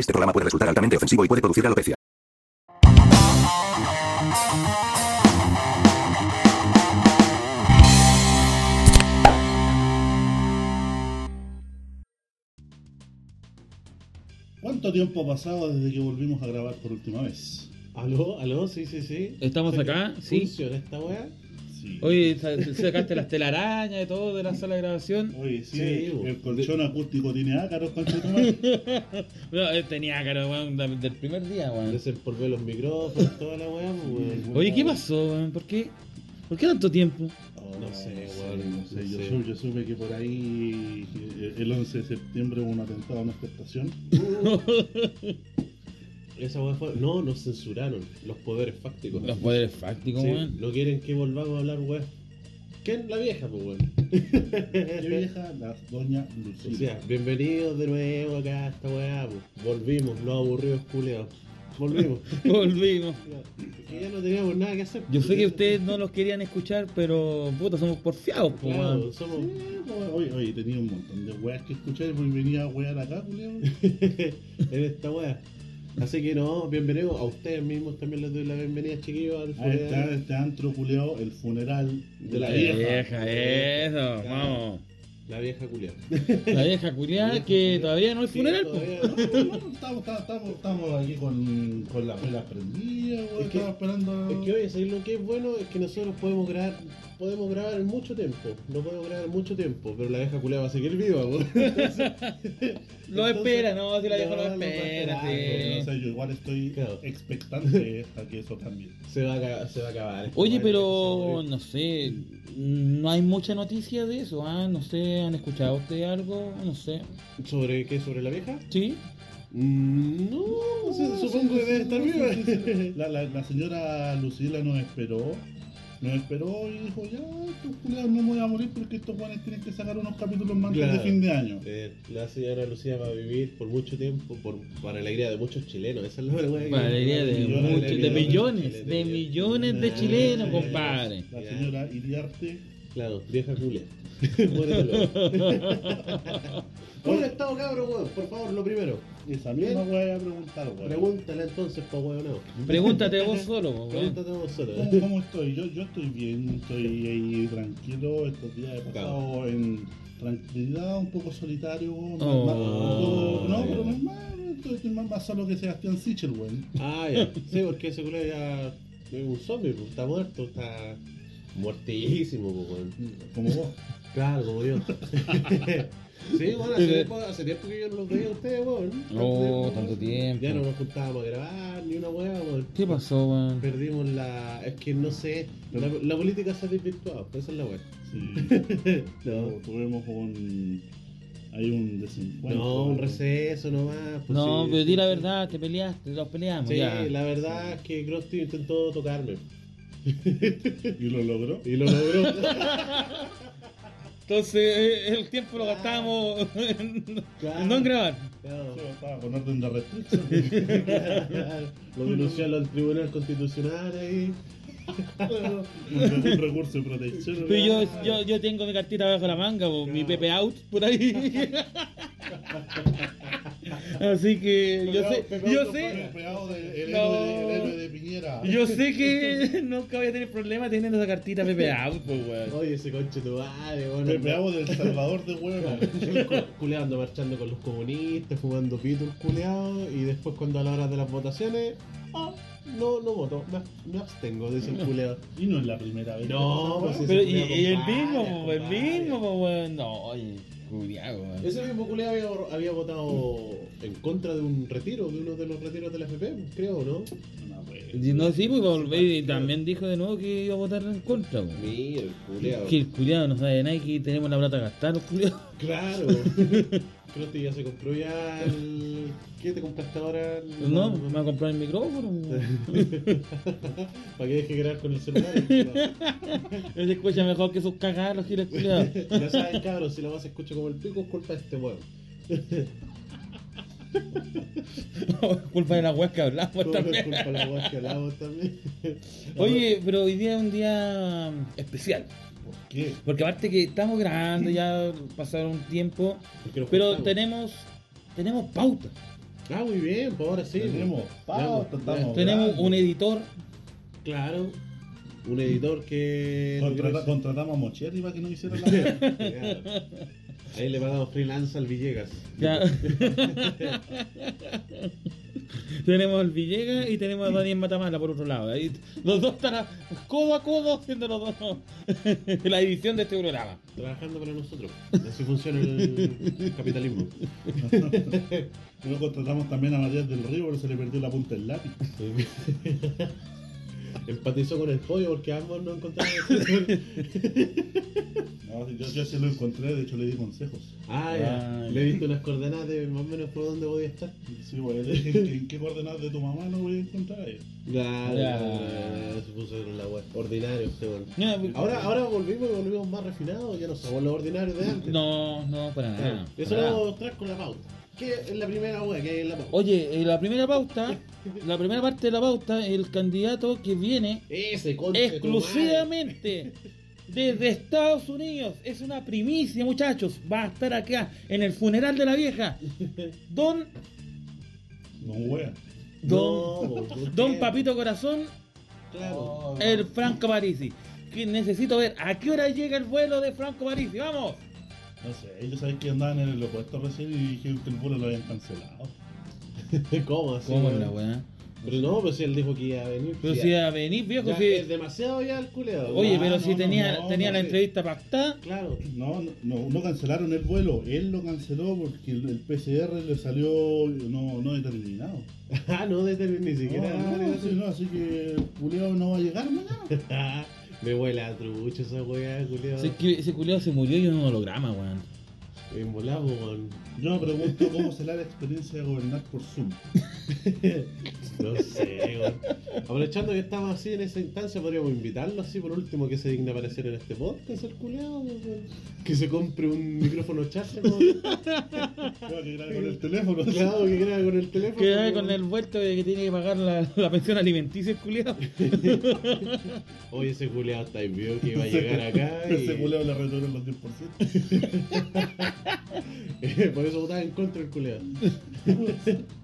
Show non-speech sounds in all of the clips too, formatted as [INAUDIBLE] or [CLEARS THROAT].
Este programa puede resultar altamente ofensivo y puede producir alopecia. ¿Cuánto tiempo ha pasado desde que volvimos a grabar por última vez? ¿Aló? ¿Aló? Sí, sí, sí. ¿Estamos acá? Sí. ¿Funciona esta weá? Sí. Oye, sa- sacaste las telarañas y todo de la sala de grabación. Oye, sí, Sí, el, colchón acústico tiene ácaros. [LAUGHS] No, eh, tenía weón, da- del primer día, weón. Desempolvé los micrófonos, toda la weá, pues, weón. Oye, ¿qué pasó, weón? ¿Por qué? ¿Por qué tanto tiempo? No sé, Oh, weón, no sé, no yo, sé. supe, yo supe que por ahí eh, el 11 de septiembre hubo un atentado a nuestra estación. [LAUGHS] Esa weá fue. No, nos censuraron los poderes fácticos. Los poderes fácticos, Sí, weón. no quieren que volvamos a hablar, weá. ¿Quién? La vieja, pues, weón. Qué vieja, la doña O Lucía. sea, bienvenidos de nuevo acá a esta weá, pues. Volvimos, los aburridos culeados. Volvimos. [LAUGHS] Volvimos. Porque ya no teníamos nada que hacer. Yo sé que ustedes no los querían escuchar, pero puta, somos porfiados, po, Claro, weón. somos. Sí, pues, oye, oye, tenía un montón de weas que escuchar y pues venía a wear acá, culiao. [LAUGHS] en esta weá. Así que no, bienvenidos a ustedes mismos también les doy la bienvenida, chiquillos, al A este, funeral. este antro culiao, el funeral de la La vieja. vieja, eso, vamos. La vieja culiada. [LAUGHS] La vieja culiada que todavía no hay funeral, po. Estamos, estamos, estamos, estamos aquí con, con las velas prendidas. Es que- Estamos esperando. Es que oye, ¿sabes lo que es bueno? Es que nosotros podemos grabar, podemos grabar en mucho tiempo. No podemos grabar en mucho tiempo, pero la vieja culiada va a seguir viva. [LAUGHS] [LAUGHS] Lo espera, no, si la vieja No, lo espera, sí. sé, yo igual estoy Claro. expectante [LAUGHS] a que eso cambie. Se va a, acabar- se va a acabar. Oye, pero no sé, no hay mucha noticia de eso, ¿ah? No sé, ¿han escuchado ustedes algo? No sé. ¿Sobre qué? ¿Sobre la vieja? ¿Sí? Mm, No, no sé, supongo que debe estar viva. la, la señora Lucila nos esperó. Nos esperó y dijo, ya, estos culiados no me voy a morir porque estos guanes tienen que sacar unos capítulos más antes Claro. de fin de año. Eh, la señora Lucía va a vivir por mucho tiempo, por, para alegría de muchos chilenos. Esa es la que- Para alegría de, millones, muchos- de millones, de millones de chilenos, compadre. La señora Iriarte. Claro, vieja culia. Muérete luego. ¿Cómo han estado, cabrón, weón? Por favor, lo primero. Esa misma Bien. voy a preguntar, weón. Pregúntale entonces, pa' weón, no. Pregúntate vos [LAUGHS] solo, po, weón. Pregúntate vos solo. ¿Cómo, cómo estoy? Yo, yo estoy bien, estoy ahí tranquilo. Estos días he pasado en tranquilidad, un poco solitario. más- Oh. más- no, ya. pero no es más, estoy, estoy más, más solo que Sebastián Sichel, weón. Ah, ya. Sí, porque ese culo ya es un zombie, pues, está muerto, está muertísimo, pues, weón. Como vos. Claro, como yo. [LAUGHS] sí, bueno, hace tiempo, hace tiempo que yo no los veía a ustedes, weón. Oh, tanto tiempo. Ya no nos juntábamos a grabar, ni una weá, weón. ¿Qué pasó, weón? Perdimos la. Es que no sé. La, la política se ha desvirtuado, esa es la weá. Sí. [LAUGHS] No. Tuvimos un. Hay un desencuentro. No, un receso nomás. pues No, sí, pero sí, di la sí. verdad, te peleaste, los peleamos, Sí, ya. la verdad es que Krusty intentó tocarme. Y lo logró. [LAUGHS] Y lo logró. [LAUGHS] Entonces, eh, el tiempo lo gastamos en, Claro. no en grabar. Claro. Yo estaba con orden de restricción. [LAUGHS] Lo denunció al Tribunal Constitucional ahí. un recurso de protección. Pero yo, yo, yo tengo mi cartita bajo la manga, mi Pepe Out por ahí. [LAUGHS] Así que yo sé, yo sé, El pegado de- el No. héroe de- el héroe de Piñera. yo sé que nunca voy a tener problemas teniendo esa cartita Pepe Out, pues weón. Oye, ese conche tu madre, bueno. Pepeado del Salvador de Huevo. El cu- culeando, marchando con los comunistas, fumando pito el culeado, y después cuando a la hora de las votaciones, ah, no, no voto, me, me abstengo, dice el [LAUGHS] culeado. Y no es la primera vez. No, pues weón. Pero, y, el po, el mismo, po, weón. No, oye, weón. Ese mismo culeado había, había votado en contra de un retiro, de uno de los retiros de la FP, creo, ¿no? Y no, sí, pues volver y también dijo de nuevo que iba a votar en contra, po. Mira, el culeado. Que el culiado no sabe nada y que tenemos la plata gastada, los culiados. Claro. [LAUGHS] Creo que ya se compró ya el... ¿Qué te compraste ahora? El- No, me va a comprar el micrófono. [LAUGHS] Para que deje de grabar con el celular. [LAUGHS] Él se escucha mejor que sus cagadas, los giles culiados. ya saben, cabros, si la más se escucha como el pico, es culpa de este weón. [LAUGHS] Culpa de la weas que hablamos también. culpa de la weá que hablamos también. [LAUGHS] Oye, pero hoy día es un día especial. ¿Por qué? Porque aparte que estamos grabando, ya pasaron un tiempo, pero tenemos tenemos pauta. Ah, muy bien, pues ahora sí. Tenemos pauta, estamos- Tenemos un editor. Claro. Un editor que. Contrata- contratamos a Mochetti para que nos hiciera la [LAUGHS] Ahí le pagamos freelance al Villegas. Ya. [LAUGHS] tenemos al Villegas y tenemos a Daniel Matamala por otro lado. Ahí, los dos están a- codo a codo haciendo los dos [LAUGHS] la edición de este programa. Trabajando para nosotros. Así funciona el capitalismo. [LAUGHS] Luego contratamos también a Matías del Río, pero se le perdió la punta del lápiz. Empatizó con el pollo porque ambos no encontraron. [LAUGHS] No, yo, yo sí lo encontré, de hecho le di consejos. ah, ya. Le diste unas coordenadas de más o menos por dónde voy a estar. Sí, bueno, le dije, ¿en qué coordenadas de tu mamá no voy a encontrar Ya. ya, se puso en la web. Ordinario, este. Ya, Ahora, ahora volvimos y volvimos más refinados, ya no somos los ordinarios de antes. No, no, para Claro. nada. Eso para lo vamos a mostrar con la pauta. ¿Qué es la primera wea que hay en la pauta? Oye, eh, la primera pauta, la primera parte de la pauta, el candidato que viene Ese conche exclusivamente desde Estados Unidos. Es una primicia, muchachos. Va a estar acá en el funeral de la vieja. Don, No wea. don, No, ¿por don? Papito Corazón, Claro. el Franco Parisi. Que necesito ver a qué hora llega el vuelo de Franco Parisi. Vamos. No sé, ellos saben que andaban en el aeropuerto recién y dijeron que el vuelo lo habían cancelado. [LAUGHS] ¿Cómo así? ¿Cómo la weá? Pero no, pues si él dijo que iba a venir. Pero si a venir, viejo, ya si- es demasiado ya el culeado. Oye, Ah, pero no, si no, tenía, no, tenía la entrevista pactada. Claro. No, no, no, no cancelaron el vuelo, él lo canceló porque el, el PCR le salió no, no determinado. [LAUGHS] Ah, no determiné ni siquiera. no, así que Julio no va a llegar mañana. [LAUGHS] Me huele a trucho esa weá, culeado. Ese, culiado se murió y un holograma, weón. En volado, weón. Yo me pregunto cómo será la experiencia de gobernar por Zoom. [LAUGHS] No sé. Aprovechando que estamos así en esa instancia, podríamos invitarlo así por último que se digne aparecer en este podcast, el culeado. Que se compre un micrófono charge, weón. Claro, [LAUGHS] que grabe con el teléfono. Claro, que grabe con el teléfono. Que weón. con el vuelto de que tiene que pagar la, la pensión alimenticia el culiado. [LAUGHS] Oye, ese culeado está ahí, vio que iba a llegar acá y... Ese culeo le retornan los 10%. Por eso votaba en contra el culeado. [LAUGHS]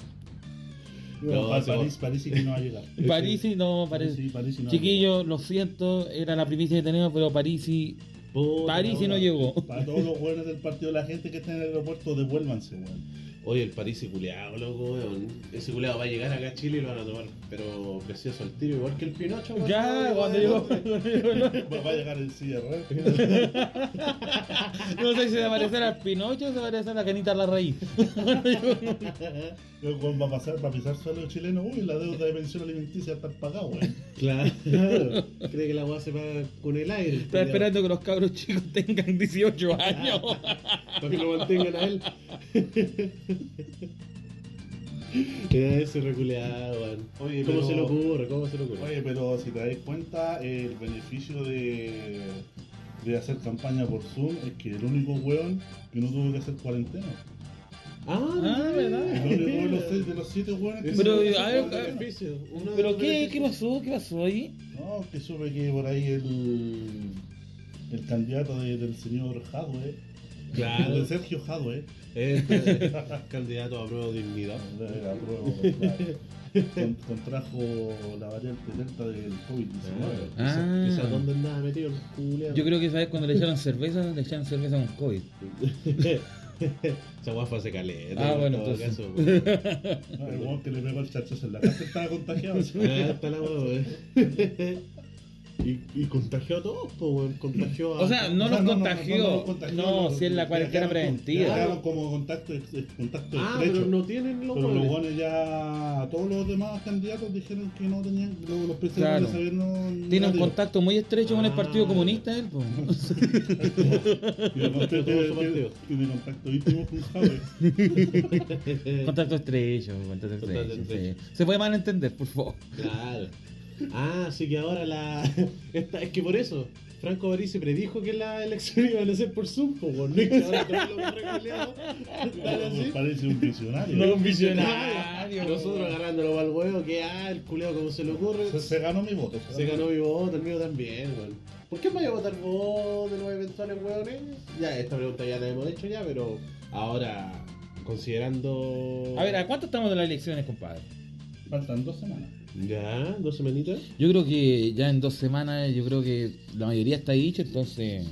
No, París, París sí que no va a llegar. [LAUGHS] No parece. Sí, París sí no va a Chiquillos, lo siento, era la primicia que teníamos, pero. Puta Parisi la no llegó. Para todos los buenos del partido, la gente que está en el aeropuerto, devuélvanse, weón. Oye, el París y culeado, loco, weón. Ese culeado va a llegar acá a Chile y lo van a tomar, pero precioso al tiro, igual que el Pinocho, weón. Ya, cuando llegó. el. [LAUGHS] Va a llegar el cierre. [LAUGHS] No sé si se va a parecer al Pinocho o se va a parecer a la canita a la raíz. [LAUGHS] El weón va a pasar, va a pisar suelo chileno. Uy, la deuda de pensión alimenticia está pagada, weón. Claro. Cree que la weá se paga con el aire. Está esperando que los cabros chicos tengan 18 años. Para que lo mantengan a él. [LAUGHS] Ese reculeado, weón. Oye, ¿Cómo pero- se le ocurre? ¿Cómo se le ocurre? Oye, pero si te das cuenta, el beneficio de, de hacer campaña por Zoom es que el único weón que no tuvo que hacer cuarentena. Ah, Ah, ¿verdad? El único de los, seis- de los siete weones que Pero, no a ver, beneficio. Uno ¿Pero qué, qué pasó? ¿Qué pasó ahí? No, que supe que por ahí el, el candidato de- del señor Jadwe, Claro. de Sergio Jadwe, Este, [LAUGHS] candidato a prueba de dignidad. de- apruebo, claro, con- contrajo la variante delta del COVID-19. Ah. Quizás dónde andaba metido el culeado. Yo creo que esa vez cuando le echaron cerveza, le echaron cerveza con COVID. [LAUGHS] Esa guafa se caleta. Ah, en bueno, todo entonces. caso, [LAUGHS] weón. No, el weón que le pegó el chachazo en la casa estaba contagiado. Ah, está la. Y, y contagió a todos, pues, weón. Contagió a. O sea, no O sea, los no, no, contagió. no los contagió, No, si es la cuarentena preventiva. como contacto, contacto Ah, estrecho. pero no tienen los Pero los weones. buenos ya, todos los demás candidatos dijeron que no tenían, los, los presidentes Claro. no. Tiene un contacto muy estrecho con el Ah. Partido Comunista, él. po. [LAUGHS] [LAUGHS] Tiene contacto, íntimo con Javier. Contacto estrecho, contacto Contacto estrecho. estrecho. sí. Se puede malentender, por favor. Claro. Ah, así que ahora la. [LAUGHS] Esta, es que por eso. Franco Parisi predijo que las elecciones iban a ser por Zoom, pues, weón. No es que ahora todos los [LAUGHS] así. Parece un visionario. No. un visionario. Nosotros agarrándolo para el huevo, que ah, el culeo como se le ocurre. Se, se ganó mi voto. Se ganó mi voto, el mío también, weón. ¿Por qué me voy a votar vos de los eventuales weones? Ya, esta pregunta ya la hemos hecho ya, pero ahora considerando. A ver, ¿a cuánto estamos de las elecciones, compadre? Faltan dos semanas. Ya, dos semanitas. Yo creo que ya en dos semanas, yo creo que la mayoría está dicho, entonces.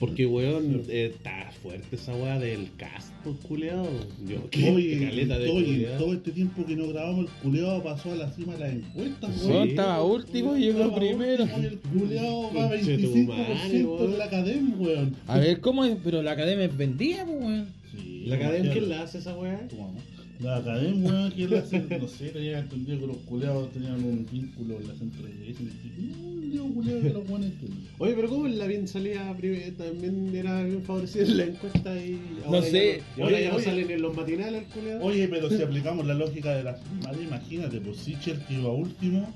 Porque, weón, eh, está fuerte esa weá del cast, pues, culeado. Yo, qué Oye, caleta de todo, y culiao. todo este tiempo que no grabamos, el culeado pasó a la cima de las encuestas, weón. estaba último y llegó primero. último y el culeado va Conchetumare, 25% en la academia, weón. A ver, ¿cómo es? Pero la academia es vendida, pues, weón. Sí, ¿La academia quién la hace esa weá? Tu mamá. La academia, weón, que la hace, no sé, tenía entendido que los culeados tenían un vínculo en la centro de iglesia. Digo culeado que los buenos entienden. Oye, pero ¿cómo la bien salía primero? También era bien favorecida en la encuesta y. No ahora sé. Ya no, y ahora Oye, ya no oye. salen en los matinales el culeado. Oye, pero si [LAUGHS] aplicamos la lógica de las primarias, imagínate, pues Sichel que iba último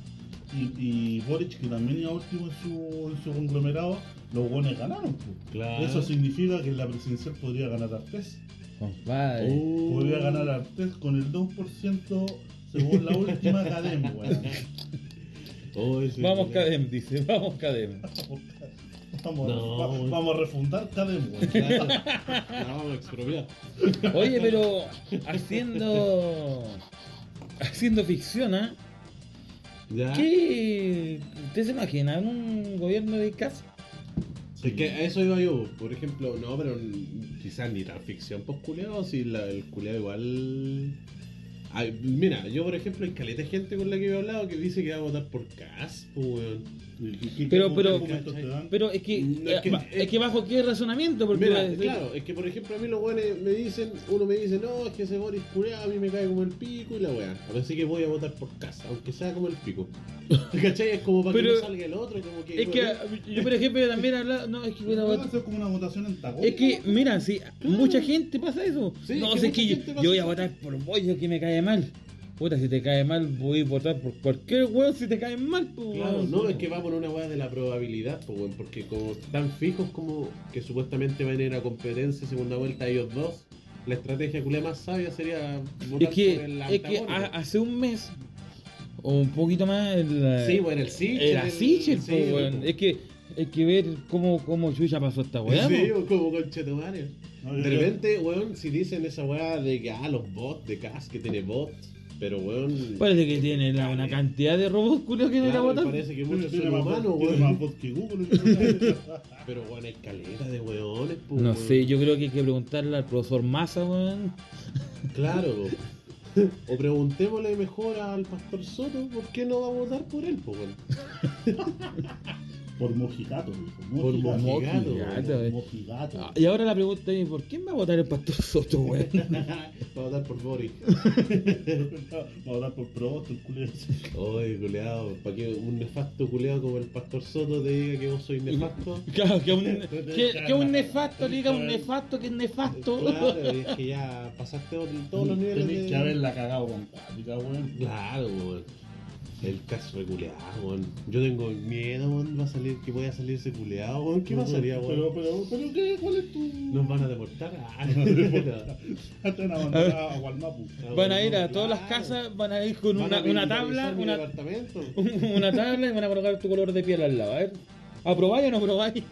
y, y Boric que también iba último en su, en su conglomerado, los buenos ganaron. Pues. Claro. Eso significa que en la presidencial podría ganar Artés. Compadre. Uh. Podría ganar Artés con el 2% según la última academia, [LAUGHS] weón. Oh, Vamos. Cadem, dice, vamos, Cadem. Vamos, No, va- weón. vamos a refundar Cadem, weón. [LAUGHS] Vamos a expropiar. Oye, pero haciendo. Haciendo ficción, ¿ah? ¿Ya? ¿Qué. ¿Usted se imagina un gobierno de casa? Es que a eso iba yo, por ejemplo, no, pero quizás ni tan ficción, pues culeado, si la- el culeado igual. Ay, mira, yo por ejemplo, hay caleta gente con la que he hablado que dice que va a votar por Cas, pues weón. ¿Y qué- Pero- pero-? Pero es que. No, es que- es que bajo qué razonamiento, porque. Mira, claro, es que por ejemplo a mí los weones me dicen, uno me dice, no, es que ese Boris culeado a mí me cae como el pico y la weá. Así que voy a votar por Cas, aunque sea como el pico. [LAUGHS] ¿Cachai? Es como para Pero- que no salga el otro, como que. Es que yo, por ejemplo, también hablaba. No, es que [LAUGHS] voy a votar- como una votación antagónica. Es que, mira, si mucha gente pasa eso. Sí, no, mucha que yo, voy a votar por Bollo que me cae mal. Puta, si te cae mal, voy a votar por cualquier weón si te cae mal, pues. Claro, weón. no, es que va por una weá de la probabilidad, pues, weón, porque como están fijos como que supuestamente van a ir a competencia segunda vuelta ellos dos, la estrategia culé más sabia sería votar Es que, por el es que a- hace un mes o un poquito más el, Sí, bueno, el Sichel. era el- Sichel, sí, pues, weón. pues. Es que hay que ver cómo, cómo Chucha pasó esta weá. Sí, po. como. No, De repente, weón, si dicen esa weá de que, ah, los bots de CAS que tiene bots, pero weón. Parece que tiene la- una cantidad de robots culios que me claro, a votar. parece que Tiene- muchos tiene son más humanos, tiene más weón. voz que Google. [LAUGHS] Pero weón, hay caleta de weones, pues. No weón. sé, yo creo que hay que preguntarle al profesor Massa, weón. Claro. [LAUGHS] O preguntémosle mejor al pastor Soto por qué no va a votar por él, po, weón. [LAUGHS] Por mojigato, dijo. Por Mojigato. mojigato, Mojigato, Por mojigato. Ah, Y ahora la pregunta es, ¿por quién va a votar el pastor Soto, weón? [LAUGHS] Va a votar por Boris. [LAUGHS] Vamos a hablar por probosto, el culero. Oye, culeado, para que un nefasto culeado como el pastor Soto te diga que vos sois nefasto. [LAUGHS] Claro, que un, que, que un nefasto le diga un nefasto que es nefasto. Claro, es que ya pasaste todos los niveles Tenés de... que haberla cagado con weón. Claro, weón. El caso de culeado, weón. Yo tengo miedo, weón, va a salir, que voy a salir ese culeado, weón. ¿Qué pasaría, Pero, weón? pero, pero, ¿qué? ¿Cuál es tu...? Nos van a deportar. Ah, Hasta van a mandar [LAUGHS] a Gualmapu. Van a ir a todas las casas, van a ir con Van una, a una tabla, una, departamento. [LAUGHS] una tabla y van a colocar tu color de piel al lado. A ver, ¿aprobáis o no aprobáis?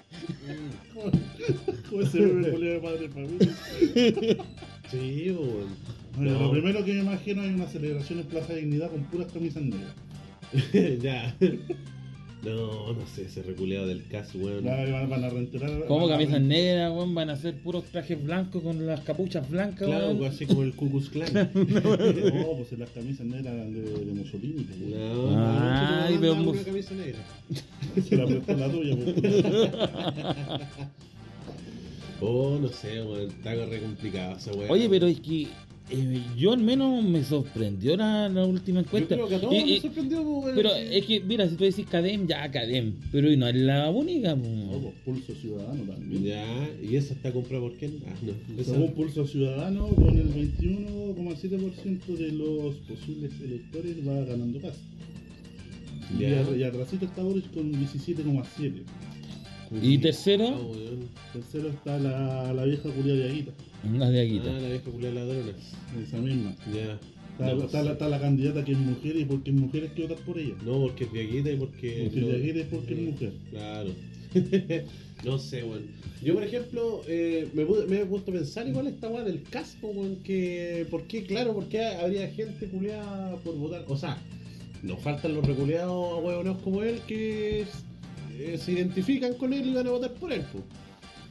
¿Cómo se ve el de padre de familia? [LAUGHS] Sí, weón. Bueno, No. Lo primero que me imagino es una celebración en Plaza Dignidad con puras camisas negras. [LAUGHS] ya. No, no sé, ese reculeado del caso, weón. Claro, van, van a reenterar. Como van a camisas negras, weón, van a ser puros trajes blancos con las capuchas blancas, Claro, weón. así como el Ku Klux Klan. No, pues en las camisas negras eran de, de Mussolini. pues. No, Ay, no, pero no, mus- una camisa negra. [LAUGHS] Se la prestó la tuya. pues. [LAUGHS] Oh, no sé, weón. Está re complicado esa weón. Oye, pero es que eh, yo al menos me sorprendió la, la última Yo encuesta. creo que a todos Y- y- nos sorprendió, pues, weón. pero es que, mira, si tú decís Cadem, ya Cadem. Pero no es la única. po. No, pues Pulso Ciudadano también. Ya, ¿y esa está comprada por quién? Ah, no. Esa... Según Pulso Ciudadano, con el 21,7% de los posibles electores va ganando casa. Y, Ya. ar- y atrasito está Boris con 17,7%. Y Ah, tercero, weón. Tercero está la, la vieja Julia de Aguita, las de Aguita. Ah, la vieja culia ladrona. esa misma. Ya. Está, No, está la, está la candidata que es mujer y porque es mujer hay que votar por ella. No, porque es viejita y porque. Porque no- de es porque es mujer. Claro. [LAUGHS] no sé, weón. Yo, por ejemplo, eh, me, me he puesto a pensar igual esta weá del caspo, weón, que... ¿Por qué? Claro, ¿por qué habría gente culeada por votar? O sea, nos faltan los reculeados huevoneos como él que eh, se identifican con él y van a votar por él, po.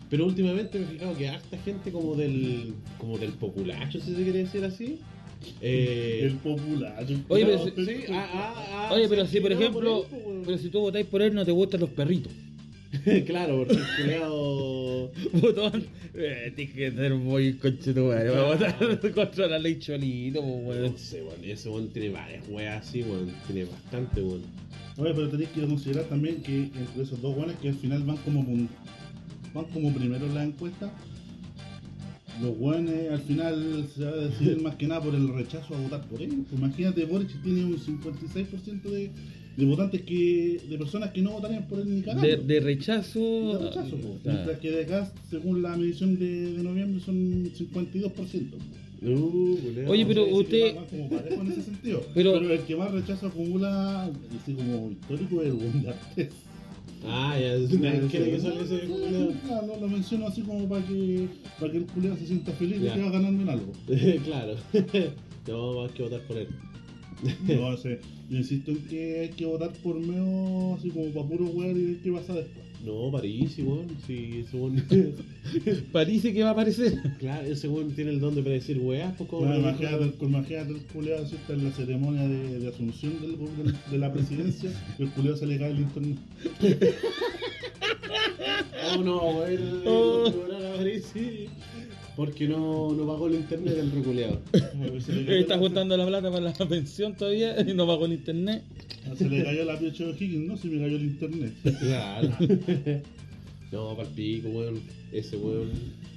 Pero últimamente me he fijado que harta gente como del como del populacho, si se quiere decir así. Eh, El popular. el Oye, pero culiao, sí, ah, ah, ah, Oye, pero si por ejemplo, él, po, weón. pero si tú votáis por él, no te gustan los perritos. [LAUGHS] claro, porque el culeado. [LAUGHS] Botón, eh, tienes que ser muy conchetumare para votar [LAUGHS] contra la ley Cholito, weón. No sé, weón. y Ese weón tiene varias weas así, weón. Tiene bastante, weón. Oye, pero tenéis que considerar también que entre esos dos guanes que al final van como van como primero en la encuesta, los guanes al final se va a decidir más que nada por el rechazo a votar por ellos. Pues imagínate, Boric tiene un 56% de, de votantes que de personas que no votarían por él ni cagando. De, de rechazo. De rechazo, po. Ah, Mientras que de acá, según la medición de, de noviembre, son 52%. po. Uh, culeado. Oye, pero usted- como parejo en ese sentido. [LAUGHS] Pero- Pero, el que más rechazo acumula, así como histórico, es el buen de Artés. Ah, ya. ¿Quién quiere que salga ese lo menciono así como para que, para que el culiado se sienta feliz Ya. que va ganando en algo. [LAUGHS] claro. [LAUGHS] no, más que votar por él. No sé, yo insisto en que hay que votar por medio así como para puro weón y ver qué pasa después. No, París, weón. Sí, ese weón. [LAUGHS] Parece que va a aparecer. claro, ese weón tiene el don de predecir weas, pues como. No, imagínate, el- imagínate el culiado así está en la ceremonia de, de asunción del, del- de la presidencia y el culiado se le cae [LAUGHS] el internet. Oh, no, weón. Oh. París, sí. Porque no, no pagó el internet del reculeado. [LAUGHS] Está juntando la plata para la [LAUGHS] pensión todavía y no pagó el internet. Se le cayó la piocha de Higgins, no, se me cayó el internet. Claro. [LAUGHS] no, para pico, weón. Ese weón.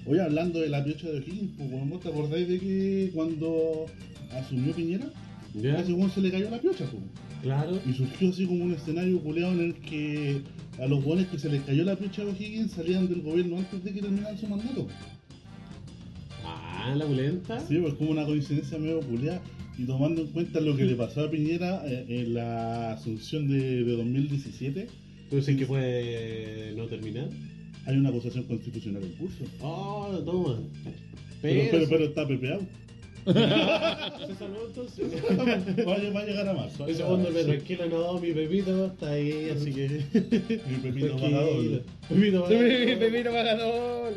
Oye, hablando de la piocha de Higgins, pues, weón, ¿vos te acordáis de que cuando asumió Piñera, Ya, a ese weón se le cayó la piocha, pues? claro. Y surgió así como un escenario culeado en el que a los buenos que se les cayó la piocha de Higgins salían del gobierno antes de que terminaran su mandato. Ah, la pulenta. Sí, pues como una coincidencia medio culeada. Y tomando en cuenta lo que le pasó a Piñera eh, en la asunción de, de 2017, ¿Tú dices que puede no terminar? hay una acusación constitucional en curso. Oh, toma. Pero, Pero, pero, pero está pepeado. [LAUGHS] se salvó entonces. [LAUGHS] Va a, va a llegar a marzo. Ese fondo me tranquila, no, mi Pepito está ahí, así que. Mi pepito [LAUGHS] paga doble. Pepito doble. Pepino pagador.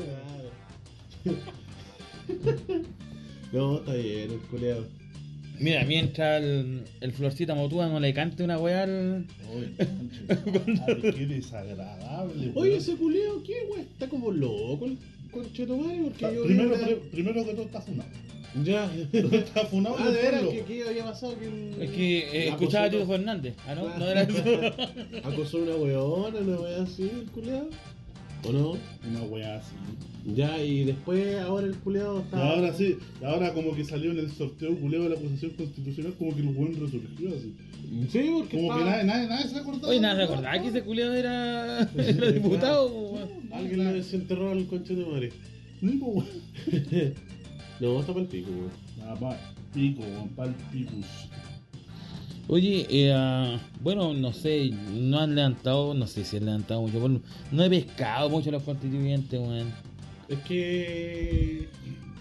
Claro. [LAUGHS] No, está bien, el culeado. Mira, mientras el, el Florcita Motúa no le cante una weá al. Oye, [LAUGHS] qué desagradable. Oye, weón. ese culeado, ¿qué, güey? Está como loco el conchetumare, porque yo. primero, yo- pri- primero que todo está funado. Ya. Está funado Ah, de veras, pueblo. ¿qué, qué había pasado? Que Es que eh, acosó escuchaba a Tito una- Fernández. Ah, no, no era [LAUGHS] eso. Acosó una weona, una wea así, el culeado. ¿O no? Una wea así. Ya, y después, ahora el culeado Y está. ahora sí, ahora como que salió en el sorteo culeo de la acusación constitucional, como que el buen resurgió así. Sí, porque. Como que nadie, nadie, nadie se acordaba. Oye, nada, ¿se acordaba que ese culiado era, era diputado? weón? Alguien le desenterró al conche de madre. No, po, weón. [LAUGHS] No, está para el pico, weón. Ah, pa, pico, weón, pal picus. Oye, eh, ah, bueno, no sé, no han levantado, no sé si han levantado mucho, bueno, no he pescado mucho los constituyentes, weón. Es que.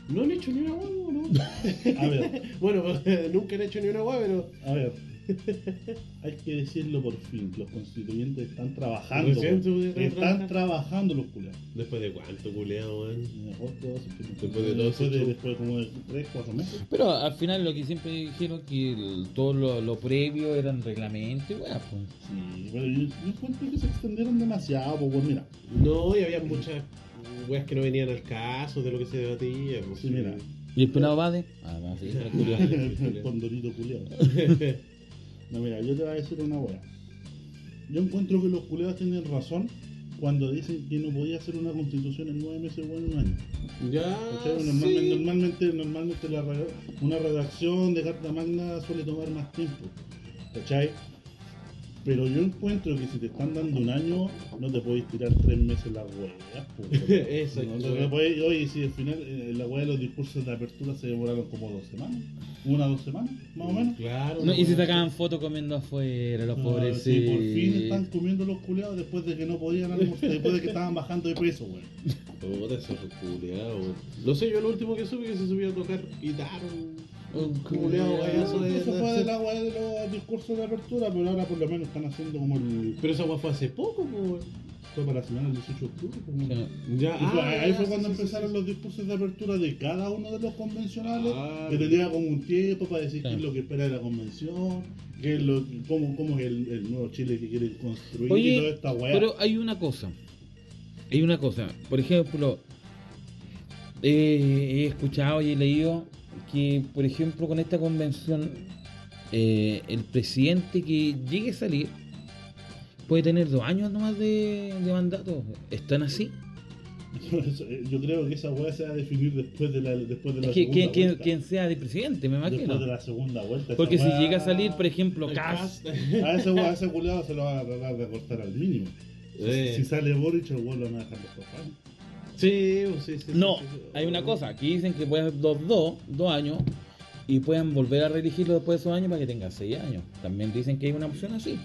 No han hecho ni una hueá, ¿no? [LAUGHS] A ver, bueno, [LAUGHS] nunca han hecho ni una hueá, pero. a ver. [LAUGHS] Hay que decirlo por fin, los constituyentes están trabajando. Están trabajando los culeados. Después de cuánto culeado, weón. Después de todo después de, después como de 3, 4 meses. Pero al final lo que siempre dijeron que el- todo lo, lo previo eran reglamentos y weón, pues. Sí, pero yo, yo encuentro que se extendieron demasiado, pues bueno, mira. No, y había muchas weas que no venían al caso de lo que se debatía. Pues, Sí, mira. ¿Y el penado Bade? Ah, [LAUGHS] el condorito culiado. [LAUGHS] No, mira, yo te voy a decir una wea. Yo encuentro que los culiados tienen razón cuando dicen que no podía hacer una constitución en nueve meses o en un año. Ya. ¿Cachai? Normalmente, sí. normalmente, normalmente la una redacción de carta magna suele tomar más tiempo. ¿Cachai? Pero yo encuentro que si te están dando un año, no te podéis tirar tres meses las weas. pues. Eso, no, no oye, si al final eh, la wea de los discursos de apertura se demoraron como dos semanas, una o dos semanas, más o menos. Claro. No, y se sacaban fotos comiendo afuera, los Ah, pobres. sí, por fin están comiendo los culeados después de que no podían almorzar, después de que estaban bajando de peso, weón. [LAUGHS] Puta, esos culiados, weón. No sé, yo lo último que supe que se subió a tocar guitarra. Un culiado, guayazo de. Eso fue de la wea de los discursos de apertura, pero ahora por lo menos están haciendo como el. Pero esa weá fue hace poco, pues. Fue para la semana del 18 de octubre. pues, weón. Ya, Y fue- ah, ahí ya, fue cuando sí, empezaron sí. los discursos de apertura de cada uno de los convencionales, Ah, que tenía como un tiempo para decir qué es lo que espera de la convención, qué es lo, cómo, cómo es el, el nuevo Chile que quieren construir y Oye, toda esta weá. pero hay una cosa. Hay una cosa. Por ejemplo, eh, he escuchado y he leído que, por ejemplo, con esta convención, eh, el presidente que llegue a salir puede tener dos años nomás de, de mandato. ¿Están así? [LAUGHS] Yo creo que esa weá se va a definir después de la, después de la Es que segunda quien, vuelta. quien sea de presidente, me Después de imagino. la segunda vuelta. Porque si llega a salir, por ejemplo, Cas. A ese, a ese culiado se lo van a tratar de cortar al mínimo. Si sale Boric, el weón lo van a dejar los papás. Sí, sí, sí. No, sí, sí. hay una cosa, aquí dicen que pueden dos, dos, dos años y pueden volver a reelegirlo después de esos años para que tenga seis años. También dicen que hay una opción así.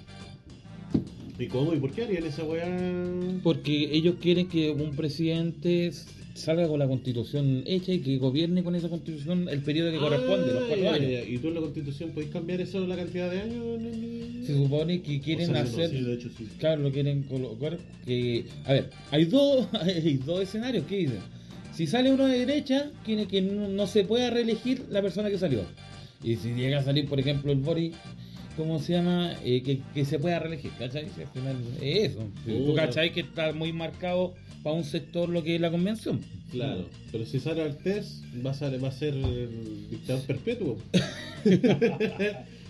¿Y cómo? ¿Y por qué harían esa weá? Porque ellos quieren que un presidente salga con la constitución hecha y que gobierne con esa constitución el periodo que corresponde, los cuatro ya, años. ya. ¿Y tú en la constitución podéis cambiar eso la cantidad de años? Se supone que quieren O sea, no, hacer... Sí, de hecho sí. Claro, lo quieren colocar que... A ver, hay dos, [LAUGHS] hay dos escenarios que dicen. Si sale uno de derecha, quiere que no, no se pueda reelegir la persona que salió. Y si llega a salir, por ejemplo, el Boris, ¿cómo se llama? Eh, que, que se pueda reelegir, ¿cachai? Si al final es eso. Tú cachai que está muy marcado para un sector lo que es la convención. Claro, pero si sale al test, va a ser, va a ser el dictador perpetuo. [LAUGHS]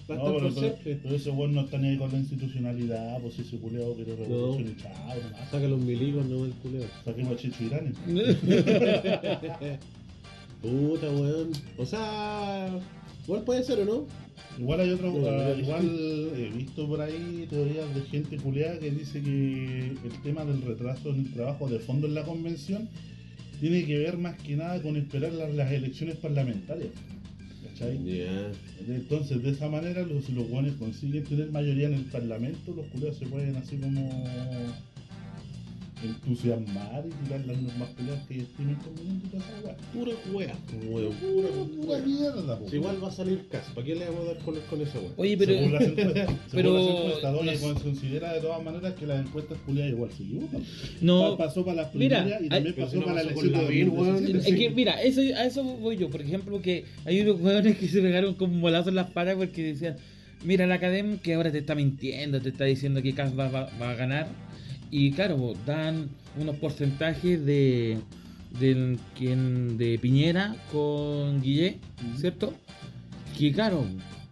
va a No, pero, por todo, todo ese weón no está ni ahí con la institucionalidad, pues si ese culiado quiere revolución No. y chao, nomás. Saca los milicos, no el culeo. Saquemos a Chicho Irán. [LAUGHS] Puta, weón. O sea, igual puede ser o no. Igual hay otro, ah, igual he visto por ahí teorías de gente culeada que dice que el tema del retraso en el trabajo de fondo en la convención tiene que ver más que nada con esperar las, las elecciones parlamentarias. ¿Cachai? Entonces, de esa manera, los, los guanes consiguen tener mayoría en el parlamento, los culeados se pueden así como entusiasmar y tirar las normas que estimen convenientes y toda esa weá. Pura wea, weón. Pura, Pura, mierda, po. Si igual va a salir caso, ¿para qué le vamos a dar color con esa wea? Oye, pero... Según las encuestas, pero- [LAUGHS] según las encuestas, con- considera de todas maneras que las encuestas culiadas igual se equivocan. No, Pa- pasó para las mira, primarias y también pasó si no para la pasó elección con de Lavín, weón. 2017. Es que, mira, eso, a eso voy yo. Por ejemplo, que hay unos jugadores que se pegaron con un bolazo en las patas porque decían: Mira, la academia que ahora te está mintiendo, te está diciendo que Cas va, va- va a ganar. Y claro, dan unos porcentajes de, quien, de Piñera con Guillé. ¿cierto? Que claro,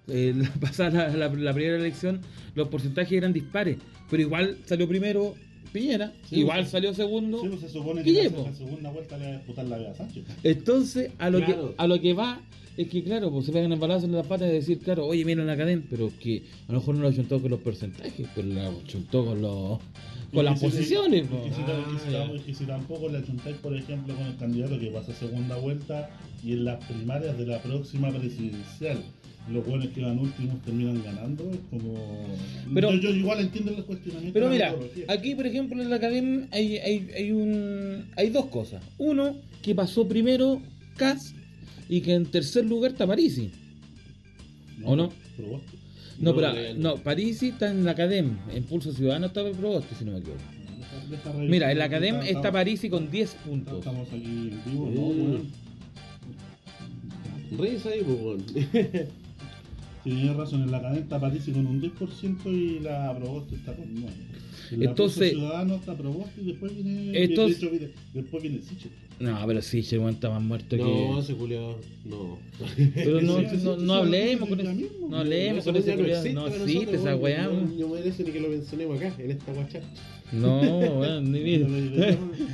eh, [LAUGHS] la pasada la, primera elección, los porcentajes eran dispares. Pero igual salió primero Piñera, Sí, igual salió segundo. Sí, se supone que Guille, la, po. la segunda vuelta le va a disputar la Vega Sánchez. Entonces, a lo, Claro. que, a lo que va es que, claro, pues se pegan el balazo en la pata y decir, claro, oye, mira la academia, pero que a lo mejor no lo chuntó con los porcentajes, pero lo chuntó con, los, con las Y si- posiciones. y po. que si Ah, y si y si tampoco le achuntáis, por ejemplo, con el candidato que pasa segunda vuelta y en las primarias de la próxima presidencial los buenos que van últimos terminan ganando, es como... Pero- yo, yo igual entiendo los cuestionamientos. Pero la mira, aquí, por ejemplo, en la academia hay, hay, hay, un, hay dos cosas. Uno, que pasó primero Cas y que en tercer lugar está Parisi. ¿o no? Pero vos- No, No, pero no. no, Parisi está en la academia. En Pulso Ciudadano está el Proboste, si no me equivoco. Mira, en la academia Estamos- está Parisi con 10 puntos. Estamos aquí en vivo, ¿no? Weón? Risa ahí, pues, [LAUGHS] Tienes razón, en la cadena está Parisi con un 10% y la Proboste está con 9. En la Entonces- Pulso Ciudadano está Proboste y después viene... Entonces- viene- después viene Siche. No, pero sí, el weón está más muerto No, que. ese culiado, no. Pero no, no, no hablemos con mismo. No hablemos con ese culiao. No existe esa weón. weá. No, weón. merece ni que lo mencionemos acá, en esta guacha. No, weón, ni mira.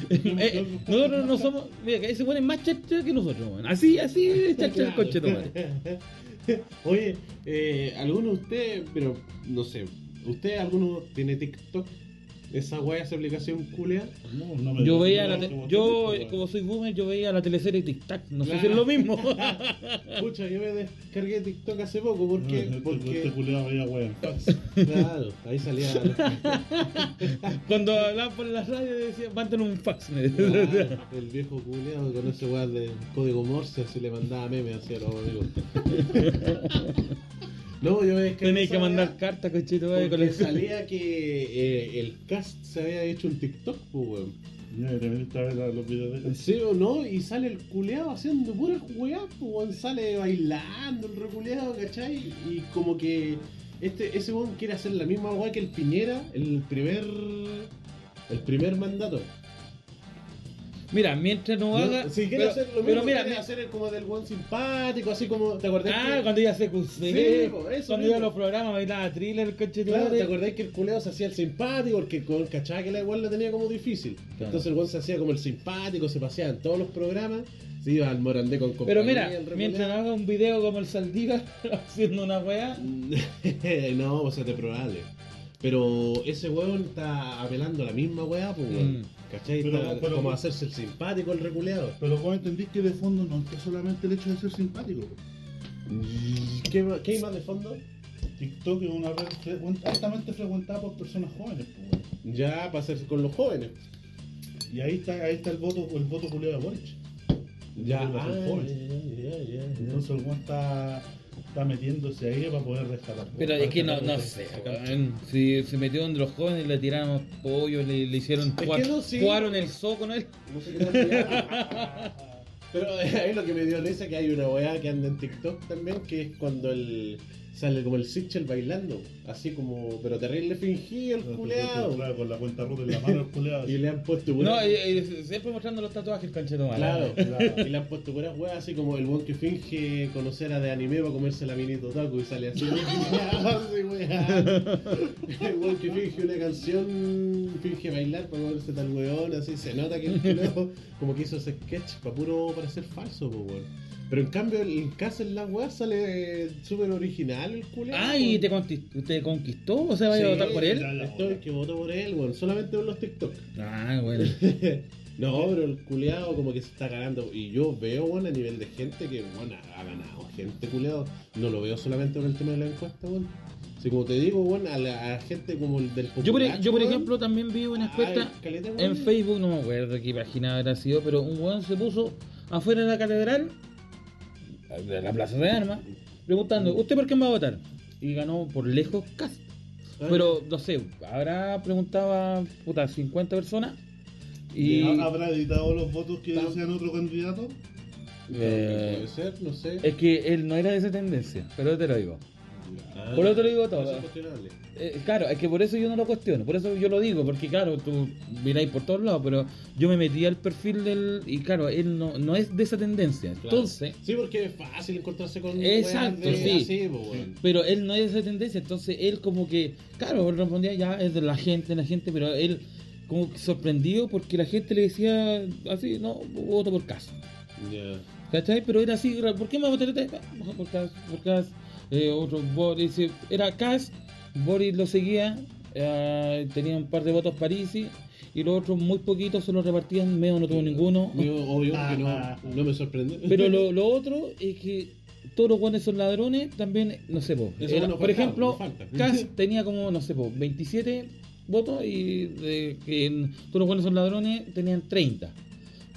Eh, Nosotros no somos. Mira, que ahí se ponen más chacha que nosotros, weón. Así, así es chacha el coche. Oye, eh, alguno de ustedes, pero no sé, ¿Usted alguno tiene TikTok? Esa wea, esa aplicación culia. No, no me Yo veía la te- yo, como soy boomer, yo veía la teleserie Tic Tac. No sé Claro. si es lo mismo. [LAUGHS] Pucha, yo me descargué TikTok hace poco porque. Este- Este porque culiado veía fax. claro, ahí salía. [LAUGHS] Cuando hablaban por la radio decían, manden un fax. me Claro, [LAUGHS] el viejo culiado con ese weá de código Morse así le mandaba memes hacia los amigos. No, yo me descargué Tenéis que mandar cartas, cochito. vaya, con el- salía que eh, el cast se había hecho un TikTok, pues weón. Ya, a los videos de él. ¿Sí o no? Y sale el culeado haciendo puras weas, pues weón. Sale bailando el reculeado, ¿cachai? Y como que este, ese weón quiere hacer la misma wea que el Piñera, el primer. el primer mandato. Mira, mientras no haga. si quiere pero, hacer lo mismo, pero mira, quiere hacer el como del weón simpático, así como. ¿Te acordás? Ah, que- cuando iba a CQC, Sí, po, eso cuando iba a los programas, bailaba thriller, el coche Claro. ¿te acordás que el culeo se hacía el simpático? Porque con cachaba que la igual la tenía como difícil. Claro. Entonces el weón se hacía como el simpático, se paseaba en todos los programas, se iba al Morandé con compañía. Pero mira, mientras no haga un video como el Saldívar [LAUGHS] haciendo una weá. [LAUGHS] no, o sea, te probable. Pero ese weón está apelando a la misma weá, pues weón. Mm. ¿Cachai? Pero- Está pero- como hacerse el simpático, el reculeado. Pero vos entendís que de fondo no está solamente el hecho de ser simpático. ¿Qué, qué hay más de fondo? TikTok es una red altamente frecuentada por personas jóvenes, pues. Ya para hacerse con los jóvenes. Y ahí está, ahí está el voto, el voto culiado de Boric. Ya, ah, ya, ya, ya. Entonces el está, está metiéndose ahí para poder rescatar. Pero es que no, no sé. Si se metió donde los jóvenes le tiraron pollo, le, le hicieron Es que no, sí. jugaron el zoo con él. No sé qué. [LAUGHS] Pero eh, ahí lo que me dio risa que hay una weá que anda en TikTok también, que es cuando el sale como el Sitchel bailando, así como, pero terrible fingido el culeado. Claro, con la cuenta rota en la mano el culeado. Y le han puesto No, y- y siempre mostrando los tatuajes, concheto Claro, [LAUGHS] Claro. y le han puesto puras weas así como el buen que finge conocer a de anime para comerse la minito taco y sale así. [LAUGHS] [LAUGHS] así, weá. el buen que finge una canción, finge bailar para comerse tal weón, así se nota que el culeado como que hizo ese sketch para puro parecer falso, pues weón. Pero en cambio el caso en la weá sale súper original el culeado. Ah, y te conquistó, te conquistó, o sea, vaya a votar por él. ya. Esto es el que votó por él, weón, solamente por los TikTok. Ah, bueno. [LAUGHS] No, pero el culeado como que se está ganando. Y yo veo, bueno, a nivel de gente que, bueno, ha ganado gente culeado. No lo veo solamente por el tema de la encuesta, bueno. Así como te digo, bueno, a la a gente como el del Yo por, e- populacho, yo, por weón. ejemplo, también vi una encuesta en weón. Facebook, no me acuerdo qué página habrá sido, pero un weón se puso afuera de la catedral, de la Plaza de Armas, preguntando, ¿usted por quién va a votar? Y ganó por lejos Cast. Ah, Pero, no sé, habrá preguntado a puta, 50 personas y... ¿Habrá editado los votos que desean otro candidato? Eh, Puede ser, no sé. Es que él no era de esa tendencia, pero te lo digo. Ah, por eso te lo digo todo. es. Eh, claro, es que por eso yo no lo cuestiono, por eso yo lo digo, porque claro, tú miráis por todos lados, pero yo me metí al perfil del... Y claro, él no, no es de esa tendencia. Claro. Entonces, Sí, porque es fácil encontrarse con. Exacto, de- sí. así, pues, pero él no es de esa tendencia, entonces él como que, claro, respondía ya es de la gente, la gente, pero él como que sorprendido porque la gente le decía así, no, voto por caso. Ya. ¿Cachai? Pero era así, ¿por qué me voté? Ah, Por Cas, por Cas. Eh, otro, Boris, era Cas, Boris lo seguía, eh, tenía un par de votos Parisi, y los otros muy poquitos se los repartían, Meo no tuvo ninguno. Obvio que no, Ah. no me sorprende. Pero lo, [LAUGHS] lo otro es que todos los guanes son ladrones, también, no sé, po, Eso era- no por falta, ejemplo, no falta. Cas [LAUGHS] tenía como, no sé, po, 27 votos y de, que todos los guanes son ladrones tenían 30.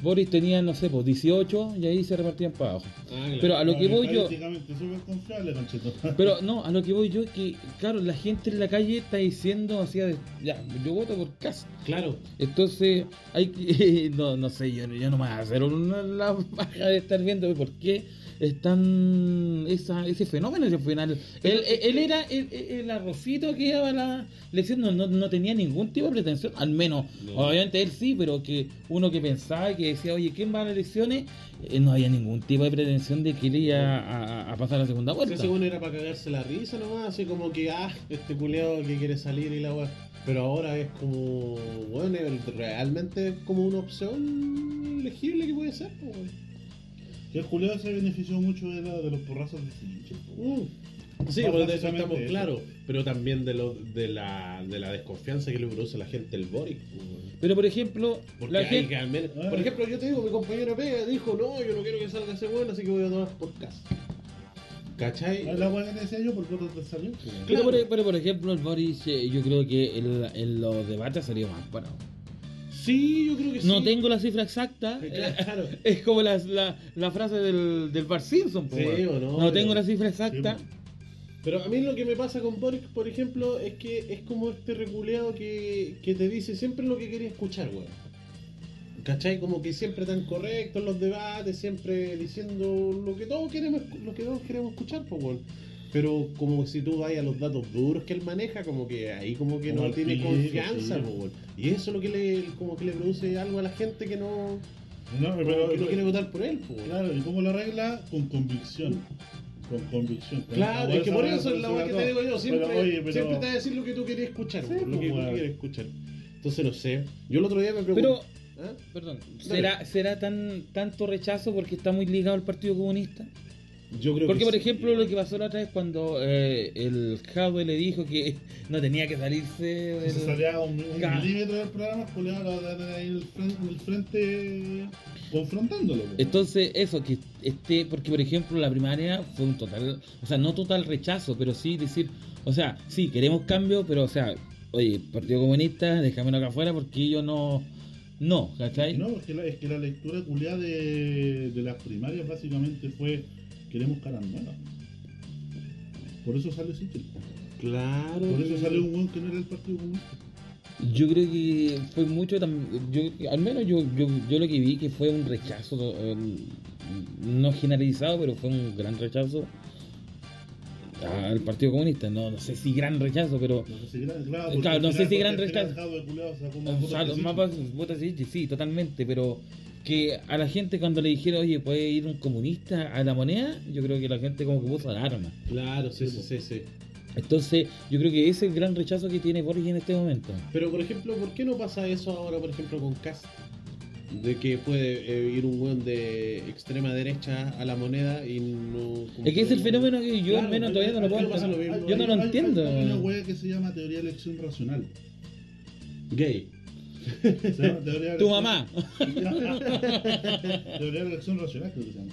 Boris tenía, no sé, pues 18 y ahí se repartían para abajo. Ah, claro. Pero a lo que voy yo, [LAUGHS] pero no, a lo que voy yo es que, claro, la gente en la calle está diciendo así, de, ya, yo voto por Cas. Claro. Entonces, hay que, [LAUGHS] no, no sé, yo, yo no me voy a hacer una la baja de estar viendo por qué es tan esa, ese fenómeno ese final. Él, era el, el arrocito que iba a la elección, no, no, no tenía ningún tipo de pretensión, al menos, No. obviamente él sí, pero que uno que pensaba que decía, oye, ¿quién va a las elecciones? Eh, no había ningún tipo de pretensión de que él iba a, a pasar la segunda vuelta. Ese según era para cagarse la risa nomás, así como que, ah, este culeado que quiere salir y la weá. Pero ahora es como, bueno, realmente es como una opción elegible que puede ser, pues. Que el culiado se benefició mucho de, la, de los porrazos de Sinche. Mm. Sí, bueno, de eso estamos eso. claros, pero también de, lo, de, la, de la desconfianza que le produce a la gente el Boric. pues. Pero por ejemplo, Porque la hay gente. que al menos- Ah. Por ejemplo, yo te digo, mi compañero Pega dijo, no, yo no quiero que salga ese bueno, así que voy a tomar por casa. ¿Cachai? Es la weá que decía yo por de salud. Pero, Claro. pero, por ejemplo, el Boris, eh, yo creo que en, en los debates salió más bueno. Sí, yo creo que sí. No tengo la cifra exacta. eh, Claro. [LAUGHS] Es como la, la, la frase del, del Bar Simpson. po, Sí, o no, no pero- tengo la cifra exacta. Sí, Pero a mí lo que me pasa con Boric, por ejemplo, es que es como este reculeado que, que te dice siempre lo que quería escuchar, weón. ¿Cachai? Como que siempre tan correcto en los debates, siempre diciendo lo que todos queremos, lo que todos queremos escuchar, pues, weón. Pero como si tú vas a los datos duros que él maneja, como que ahí como que Como no tiene confianza, sí. Y eso es lo que le, como que le produce algo a la gente que no, No, pero, pero, no quiere votar por él. Claro, ¿y cómo lo arregla? Con convicción. Con convicción. Con Claro, es que por eso es la weá que te digo yo, siempre, Pero, oye, pero- siempre te va a decir lo que tú querías escuchar, Sí, lo que tú quieres escuchar. Entonces no sé. Yo el otro día me pregunté. Pero, ¿Ah? perdón. ¿será, ¿será tan tanto rechazo porque está muy ligado al Partido Comunista? Yo creo Porque, que por sí, ejemplo, lo que pasó la otra vez cuando eh, el Jadwe le dijo que [LAUGHS] no tenía que salirse del... se salía un, milímetro del programa, ahí en el frente, en el frente confrontándolo. pues. Entonces, eso, que esté, porque por ejemplo la primaria fue un total, o sea, no total rechazo, pero sí decir, o sea, sí, queremos cambio, pero o sea, oye, Partido Comunista, déjamelo acá afuera porque yo no, no, ¿cachai? No, es que la, es que la lectura culiada de, de las primarias básicamente fue queremos caras nuevas. Por eso salió Sichel. Claro. Por eso salió un buen que no era el Partido Comunista. Yo creo que fue mucho, yo, al menos yo, yo, yo lo que vi que fue un rechazo, eh, no generalizado, pero fue un gran rechazo al Partido Comunista, no, no sé si gran rechazo, pero... No sé si gran, claro, claro, no sé si gran final rescate. Jadwe culiao O votos sea, que los Sichel. mapas votas sí, sí, totalmente, pero que a la gente cuando le dijeron, oye, puede ir un comunista a la moneda, yo creo que la gente como que puso alarma. Claro, sí, sí, sí, sí. Entonces, yo creo que ese es el gran rechazo que tiene Boris en este momento. Pero por ejemplo, ¿por qué no pasa eso ahora, por ejemplo, con Cast? De que puede eh, ir un weón de extrema derecha a la moneda y no. Es que es el fenómeno que yo Claro, al menos todavía no lo puedo entender. Yo no lo entiendo. Hay una wea que se llama teoría de elección racional. Gay. Teoría [LAUGHS] Tu mamá. Teoría de elección racional, creo que se llama.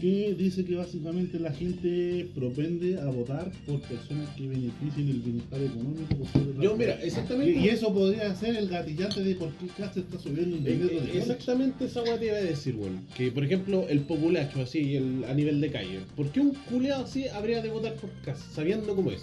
Que dice que básicamente la gente propende a votar por personas que beneficien el bienestar económico. por Yo, mira, exactamente. Y, y eso podría ser el gatillante de por qué Cast está subiendo un Eh, dinero eh, de dólares. Exactamente esa weá te iba a decir, weón. Que por ejemplo, el populacho así, el, a nivel de calle. ¿Por qué un culeado así habría de votar por Cast, sabiendo cómo es?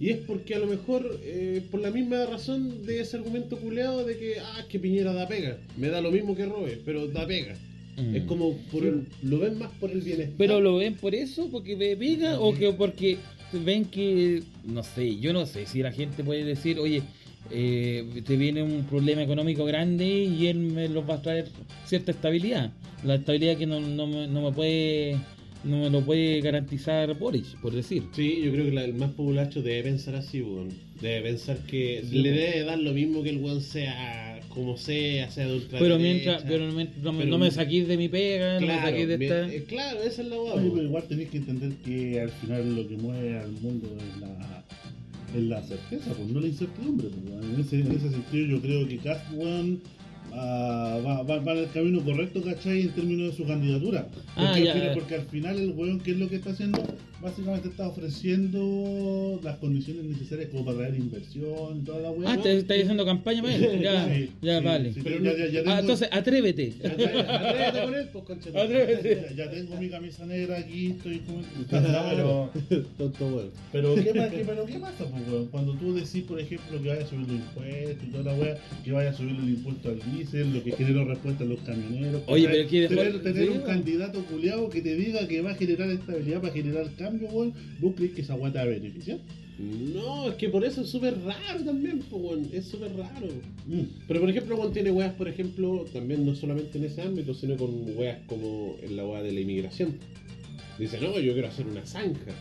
Y es porque a lo mejor, eh, por la misma razón de ese argumento culeado de que, ah, que Piñera da pega. Me da lo mismo que robe, pero da pega. Mm. Es como, por el- lo ven más por el bienestar. Pero lo ven por eso, porque ve pega, o que porque ven que, no sé, yo no sé si la gente puede decir, oye, eh, te viene un problema económico grande y él me lo va a traer cierta estabilidad. La estabilidad que no, no, me, no me puede no me lo puede garantizar Boric, por decir. Sí, yo creo que la- el más populacho debe pensar así, weón. Debe pensar que Sí, le weón. debe dar lo mismo que el weón sea como sea, sea de ultraderecha. Pero mientras, pero no, me- Pero- no me saquís de mi pega, no me Claro, saquís de esta. eh, claro, esa es la weá. Oye, pero weón. igual tenéis que entender que al final lo que mueve al mundo es la, es la certeza, pues no la incertidumbre. pues, weón. en, ese, en ese sentido yo creo que Cast weón, ah, va, va, el camino correcto, ¿cachai? En términos de su candidatura. Porque, Ah, al ya, final, ya. porque al final el weón, ¿qué es lo que está haciendo? Básicamente está ofreciendo las condiciones necesarias como para traer inversión y toda la weá. Ah, te está haciendo campaña para [LAUGHS] él. Ya, Sí, ya sí, vale. sí, Pero ya, no- ya- ya Ah, entonces, atrévete. Atrévete con él, pues, Atrévete. ya, ya tengo mi camisa negra aquí, estoy con... pero, [LAUGHS] Tonto weón. Pero ¿qué, pasa, qué, pero ¿qué pasa, pues, weón? Cuando tú decís, por ejemplo, que vaya a subir los impuestos y toda la weá, que vaya a subir el impuesto al diésel, lo que genera respuesta a los camioneros. Oye, pero que Tener, tener un candidato culiado que te diga que va a generar estabilidad, va a generar cambio, weón, ¿vos crees que esa weá te va a beneficiar? No, es que por eso es súper raro también, pues, weón. Es súper raro. Mm. Pero por ejemplo, Juan tiene weas, por ejemplo, también no solamente en ese ámbito, sino con weas como en la wea de la inmigración. Dice, no, yo quiero hacer una zanja.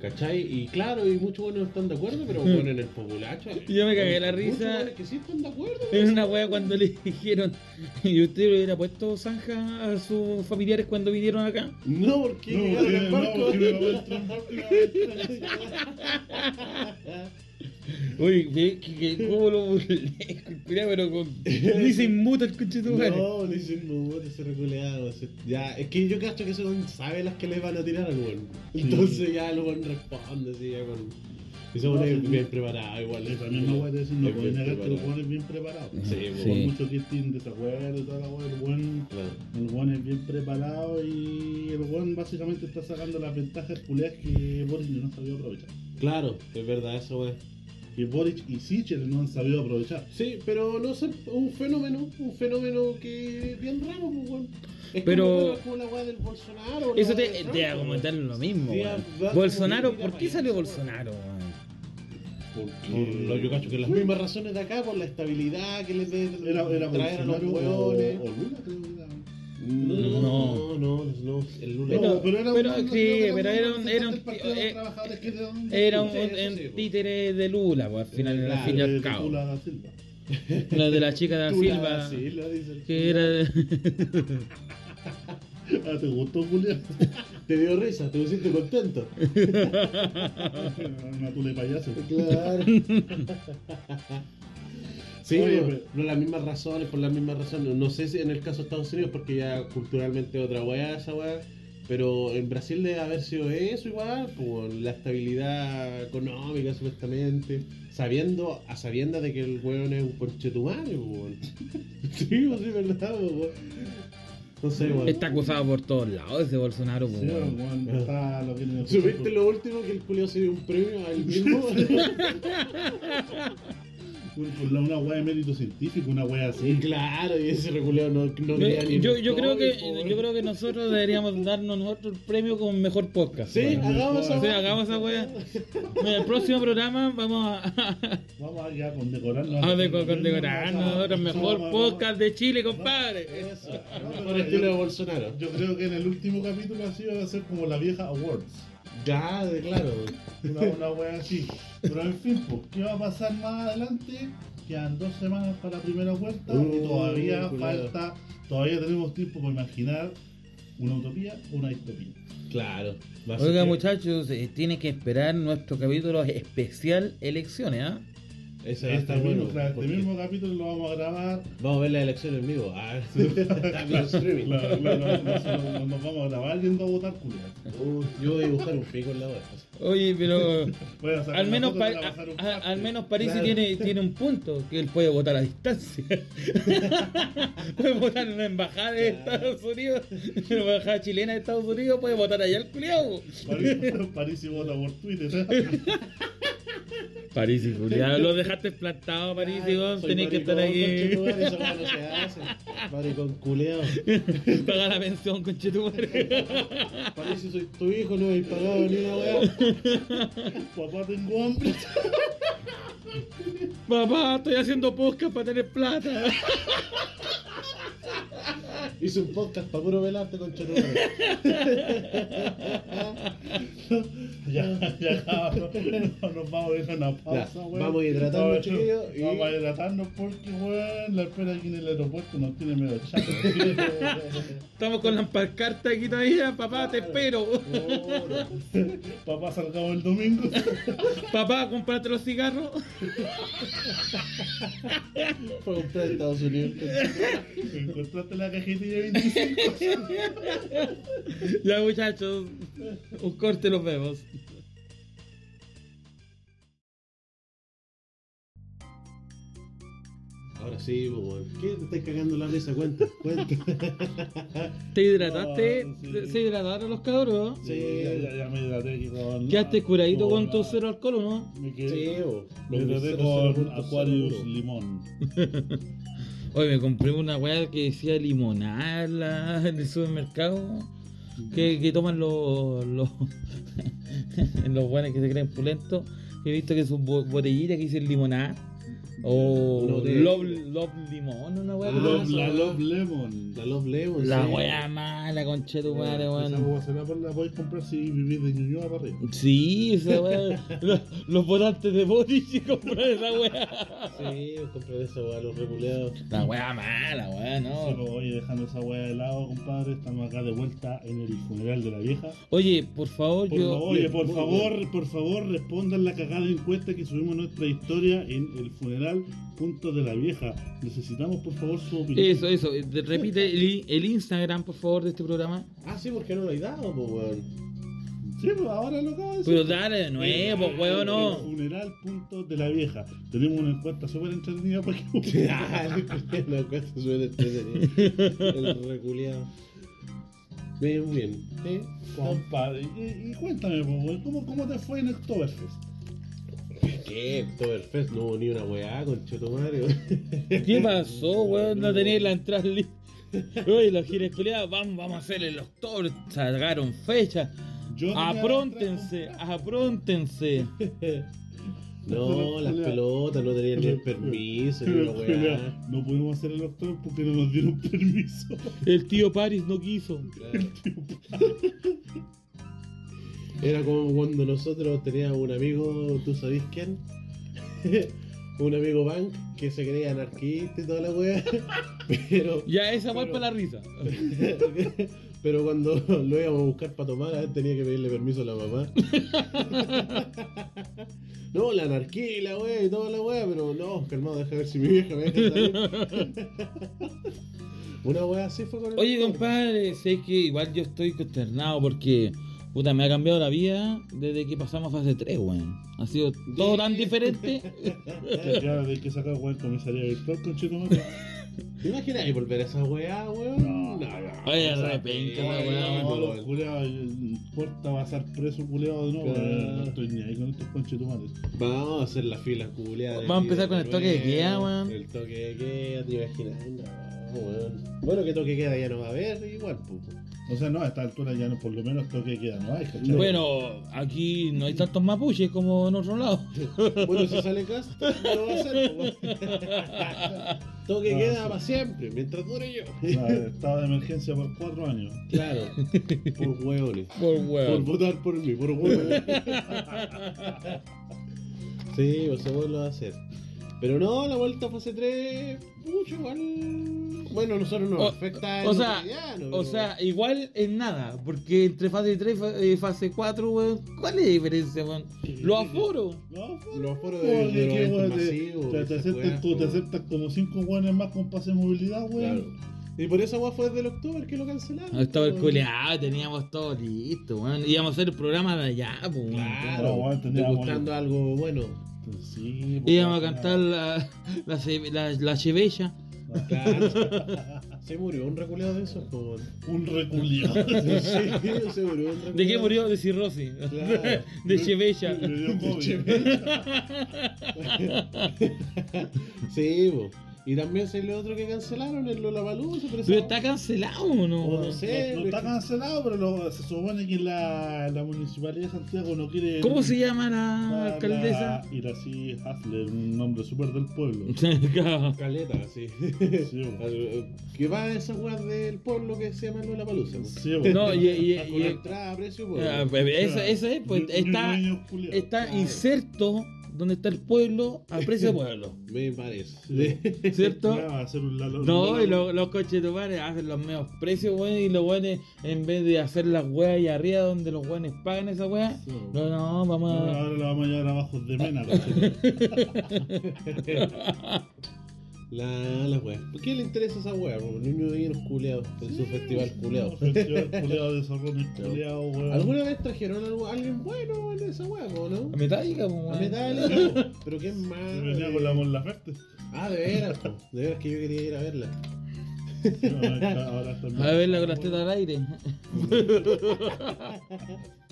¿Cachai? Y claro, y muchos buenos están de acuerdo, pero bueno, en el populacho. Yo me cagué la risa. buenos que sí están de acuerdo. En una wea cuando le dijeron, [LAUGHS] y usted le hubiera puesto zanja a sus familiares cuando vinieron acá. No, porque No, llegaron no, [LAUGHS] barco. porque me va a entrar en barco y me va a entrar en- Oye, que, que, cómo lo [LAUGHS] culiao, pero con. [LAUGHS] Ni se inmuta el coche de tu. No, le dicen no, ese reculeado. Ya, es que yo cacho que ese weón sabe las que le van a tirar al weón. Entonces ya el weón responde así, ya con. Se pone No, sí. bien preparado igual. Esa misma weá de decir, no Es puedes bien negar que preparado. buenos es bien preparado. Sí, Sí. Por mucho que estén desacuerdo y toda la weá, el Claro. el buen es bien preparado y el buen básicamente está sacando las ventajas culiadas que Boris no sabido aprovechar. Claro, es verdad eso, weón. Que Boric y Sichel no han sabido aprovechar. Sí, pero no sé, un fenómeno, un fenómeno que bien raro, pues. Es Pero- como, bueno, como la weá del Bolsonaro. Eso te, de te Trump, a comentar lo mismo. Sí, weón. da- Bolsonaro, ¿por qué salió eso, Bolsonaro? Por lo yo cacho que las mismas razones de acá, por la estabilidad que les Era, era traer a los o, hueones. o Lula, creo que era. No, No. no, no, el Lula. Pero- No, pero era pero un- sí, pero era un- era un los eh, era un- un, un- un títere de Lula, pues, al final, al fin y al de cabo. Lula da Silva. [LAUGHS] La de la chica [LAUGHS] de Lula Silva, que era. Ah, ¿te gustó, Julián? [LAUGHS] Te dio risa, te pusiste contento. Una tula de payaso. Claro. Sí, Oye, por, pero- por las mismas razones, por las mismas razones. No sé si en el caso de Estados Unidos, porque ya culturalmente es otra weá esa weá. Pero en Brasil debe haber sido eso igual, por la estabilidad económica supuestamente, sabiendo, a sabiendas de que el weón es un conchetumare, weón. [LAUGHS] Sí, pues sí, verdad, weón. No sé, weón. Está acusado por todos lados ese Bolsonaro, pues, Sí, weón. bueno, está lo que ¿Subiste lo último que el culio se dio un premio a él mismo? [LAUGHS] La- una weá de mérito científico, una weá así. claro, y ese reculeo no, no quería ni Yo, yo, creo que, yo creo que nosotros deberíamos darnos nosotros el premio con mejor podcast. Sí, hagamos esa Sí, hagamos esa weá. En el próximo programa vamos a, [LAUGHS] Vamos a ya condecorarnos. a de- condecorarnos nosotros el mejor podcast de Chile, compadre. Eso, el mejor estilo de Bolsonaro. Yo creo que en el último capítulo así va a ser como la vieja Awards. Ya, de claro. Una, una wea así. Pero en fin, pues, ¿qué va a pasar más adelante? Quedan dos semanas para la primera vuelta y Uh, todavía falta, todavía tenemos tiempo para imaginar una utopía o una distopía. Claro. Oiga, que- muchachos, eh, tienen que esperar nuestro capítulo especial elecciones, ¿ah? Ese Este mismo, bueno. este mismo capítulo lo vamos a grabar. Vamos a ver la elección en vivo. Ah, streaming. Claro, claro, nosotros nos, nos vamos a grabar yendo a votar, culiao. Uh, yo voy a dibujar un pico en la web. Oye, pero [LAUGHS] al una menos, a a- al menos París Claro. tiene, tiene un punto, que él puede votar a distancia. [LAUGHS] puede votar en la embajada de Claro. Estados Unidos, en la embajada chilena de Estados Unidos, puede votar allá el culiao. París, París y vota por Twitter. ¿eh? [LAUGHS] París y culiao, lo dejaste plantado, París y vos tenés que estar aquí. Esa weá no se hace. Maricón. Paga la pensión. Parece si soy tu hijo, no habéis pagado ni una weá. [LAUGHS] Papá, tengo hambre. [LAUGHS] Papá, estoy haciendo podcast para tener plata. Hice un podcast para puro velarte con chetumare. [LAUGHS] [LAUGHS] Ya, ya, cabrón. No, nos vamos a a una pausa, Ya, weón. vamos a hidratarnos, No, chiquillos, y- Vamos a hidratarnos porque, weón, la espera aquí en el aeropuerto nos tiene medio chato. [LAUGHS] Estamos con las pancartas aquí todavía. Papá, te espero. Papá, salgamos el domingo. [LAUGHS] Papá, comprate los cigarros. Fue comprar en Estados Unidos. Encontraste la cajetilla de 25. Ya, muchachos, un corte, los vemos. Ahora sí, weón. ¿Qué te estás cagando la risa? Cuenta, cuenta. [LAUGHS] ¿Te hidrataste? Sí. ¿Se- ¿Se hidrataron los cabros? Sí, ya, ya, ya me hidraté con. ¿Quedaste curadito con tu cero alcohol o no? Me Sí, quedé. bo. Me Los hidraté 0.0.0. con Aquarius Limón. [LAUGHS] Oye, me compré una weá que decía limonada en el supermercado. Que, que toman [LAUGHS] los. los los weones que se creen pulentos. He visto que sus bo- botellitas que dicen limonada. O No te- Love, Love Limón, una weá. Ah, Love- la. Love Lemon. La Love Lemon. la sí. weá mala, conche tu madre, Esa weón. se la, podéis comprar si vivís de Ñuñoa para arriba. Sí, esa weá. [LAUGHS] los, los votantes de Boris y comprar esa weá. Sí, comprar esa weá, los reculeados. La weá mala, weá, Sí, no. pues, oye, dejando esa hueá de lado, compadre, estamos acá de vuelta en el funeral de la vieja. Oye, por favor, Por yo. favor, oye, por favor, por favor, respondan la cagada encuesta que subimos nuestra historia en el funeral punto de la vieja. Necesitamos, por favor, su opinión. Eso, eso. eh, Repite el, el Instagram, por favor, de este programa. Ah, sí, porque no lo he dado, pues, weón. Sí, pues ahora lo acabo de decir. Pero dale de nuevo, weón, no. funeral punto de la vieja. Tenemos una encuesta súper entretenida para que [LAUGHS] Ah, la encuesta suena entretenida. El reculeado. Bien, bien. ¿Sí? Compadre, y, y cuéntame, ¿cómo, ¿cómo te fue en Oktoberfest? ¿Qué? Oktoberfest no hubo ni una weá, con Chetumario. ¿Qué [LAUGHS] pasó, weón? No tenéis la entrada lista. Oye, los giles culiados, vamos, vamos a hacer el octubre. Sacaron fecha. Yo tenía Apróntense, apróntense. [LAUGHS] No, las pelotas no tenían ni el permiso, ni weá. no pudimos hacer el Oktober porque no nos dieron permiso. El tío Paris no quiso. Claro. Era como cuando nosotros teníamos un amigo, ¿tú sabés quién? [LAUGHS] un amigo Bank que se creía anarquista y toda la weá. [LAUGHS] Pero, Ya, esa fue para la risa. [LAUGHS] pero cuando lo íbamos a buscar para tomar, a él tenía que pedirle permiso a la mamá. No, la anarquía y la weá y toda la weá, pero no, calmado, deja ver si mi vieja me deja salir. Una weá así fue con el Oye, compadre, sé que igual yo estoy consternado porque, puta, me ha cambiado la vida desde que pasamos a fase 3, weón. Ha sido todo tan diferente. [LAUGHS] Ahora hay que sacar weón comisaría virtual con Mate. ¿Te imaginas ahí volver a esa weá, weón? No. Oye, O sea, repenca sí, esa weá, No, weón. los culeados, corta va a ser preso culeado de nuevo. Claro. weón. No estoy ni ahí con estos conchetumares. Vamos a hacer la fila culiada. Vamos a empezar con el toque de queda, weón. El toque de queda, te imaginas. No, weón. Bueno, que toque de queda ya no va a haber, igual, pues. O sea, no, a esta altura ya no, por lo menos toque queda, no hay, ¿cachai? Bueno, aquí no hay tantos mapuches como en otro lado. [LAUGHS] Bueno, si sale no lo va a hacer, pues. [LAUGHS] Toque Ah, queda sí. para siempre, mientras dure yo. Ah, estado de emergencia por cuatro años. Claro, [LAUGHS] por hueones. Por Por weón. votar por mí, por hueones. Sí, pues va a hacer. Pero no, la vuelta a fase 3, mucho igual. Bueno, nosotros nos O- afecta O sea, cotidiano, o pero- sea, igual en nada, porque entre fase 3 y fase 4, weón, ¿cuál es la diferencia, weón? Los aforos. No, Los aforos oye, de, de los weón, masivos, te, te weas, tú, te como- aceptas como cinco weones más con pase de movilidad, weón. Claro. Y por eso weá, fue desde el octubre que lo cancelaron. Estaba el culeado, teníamos todo listo, weón. Íbamos a hacer el programa de allá, pues, weón. Claro, No, weón, algo bueno. Sí, pues, Íbamos a cantar la, la, la, la chevella. Claro. se murió un reculeado de pues. Un reculiado. [LAUGHS] Sí, se murió un ¿De qué reculeado. murió? De cirrosis. Claro. [LAUGHS] De chevella. Le dio COVID. [LAUGHS] Sí, po. Y también se le otro que cancelaron, el Lollapalooza, pero, Pero esa- está cancelado o no? O no weón? sé. No, no está cancelado, pero lo- se supone que la, la municipalidad de Santiago no quiere. ¿Cómo se llama la la- alcaldesa? la Iracy Hasler, un nombre súper del pueblo. [LAUGHS] Caleta, sí. Sí, [LAUGHS] que va a esa weá del pueblo que se llama Lollapalooza. po. Sí, po. No, y, y- Con y- la entrada a precio, pues. Ah, pues, eso, eso es, pues está, está inserto donde está el pueblo a precio de [LAUGHS] pueblo. Me parece. ¿Cierto? [LAUGHS] Ya va a hacer un lalo- No, un y lo- los coches de bares hacen los medios precios, weón, y los weones, en vez de hacer las weas ahí arriba donde los weones pagan esa wea, Sí. no, no, vamos a... Ahora la vamos a llevar abajo de mena. [LAUGHS] La, la weá. ¿Por qué le interesa esa weá? Como niños de los culeados en su festival culeado. No, Festival [LAUGHS] culeado de zorrones culeados, weón. ¿Alguna vez trajeron algo, a alguien bueno en esa weá, o no? A Metallica, pues, A weón. Metallica. [LAUGHS] Pero qué más. Se venía con la Mon Laferte. Ah, de veras, po. de veras que yo quería ir a verla. No, ahora A verla con las tetas al aire. [LAUGHS]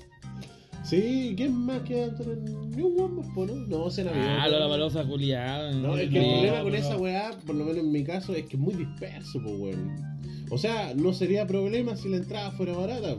Sí, ¿quién más queda entre New One, po, no? No, se Ah, la balosa culiada. No, es que el problema con esa weá, por lo menos en mi caso, es que es muy disperso, pues weón. O sea, no sería problema si la entrada fuera barata.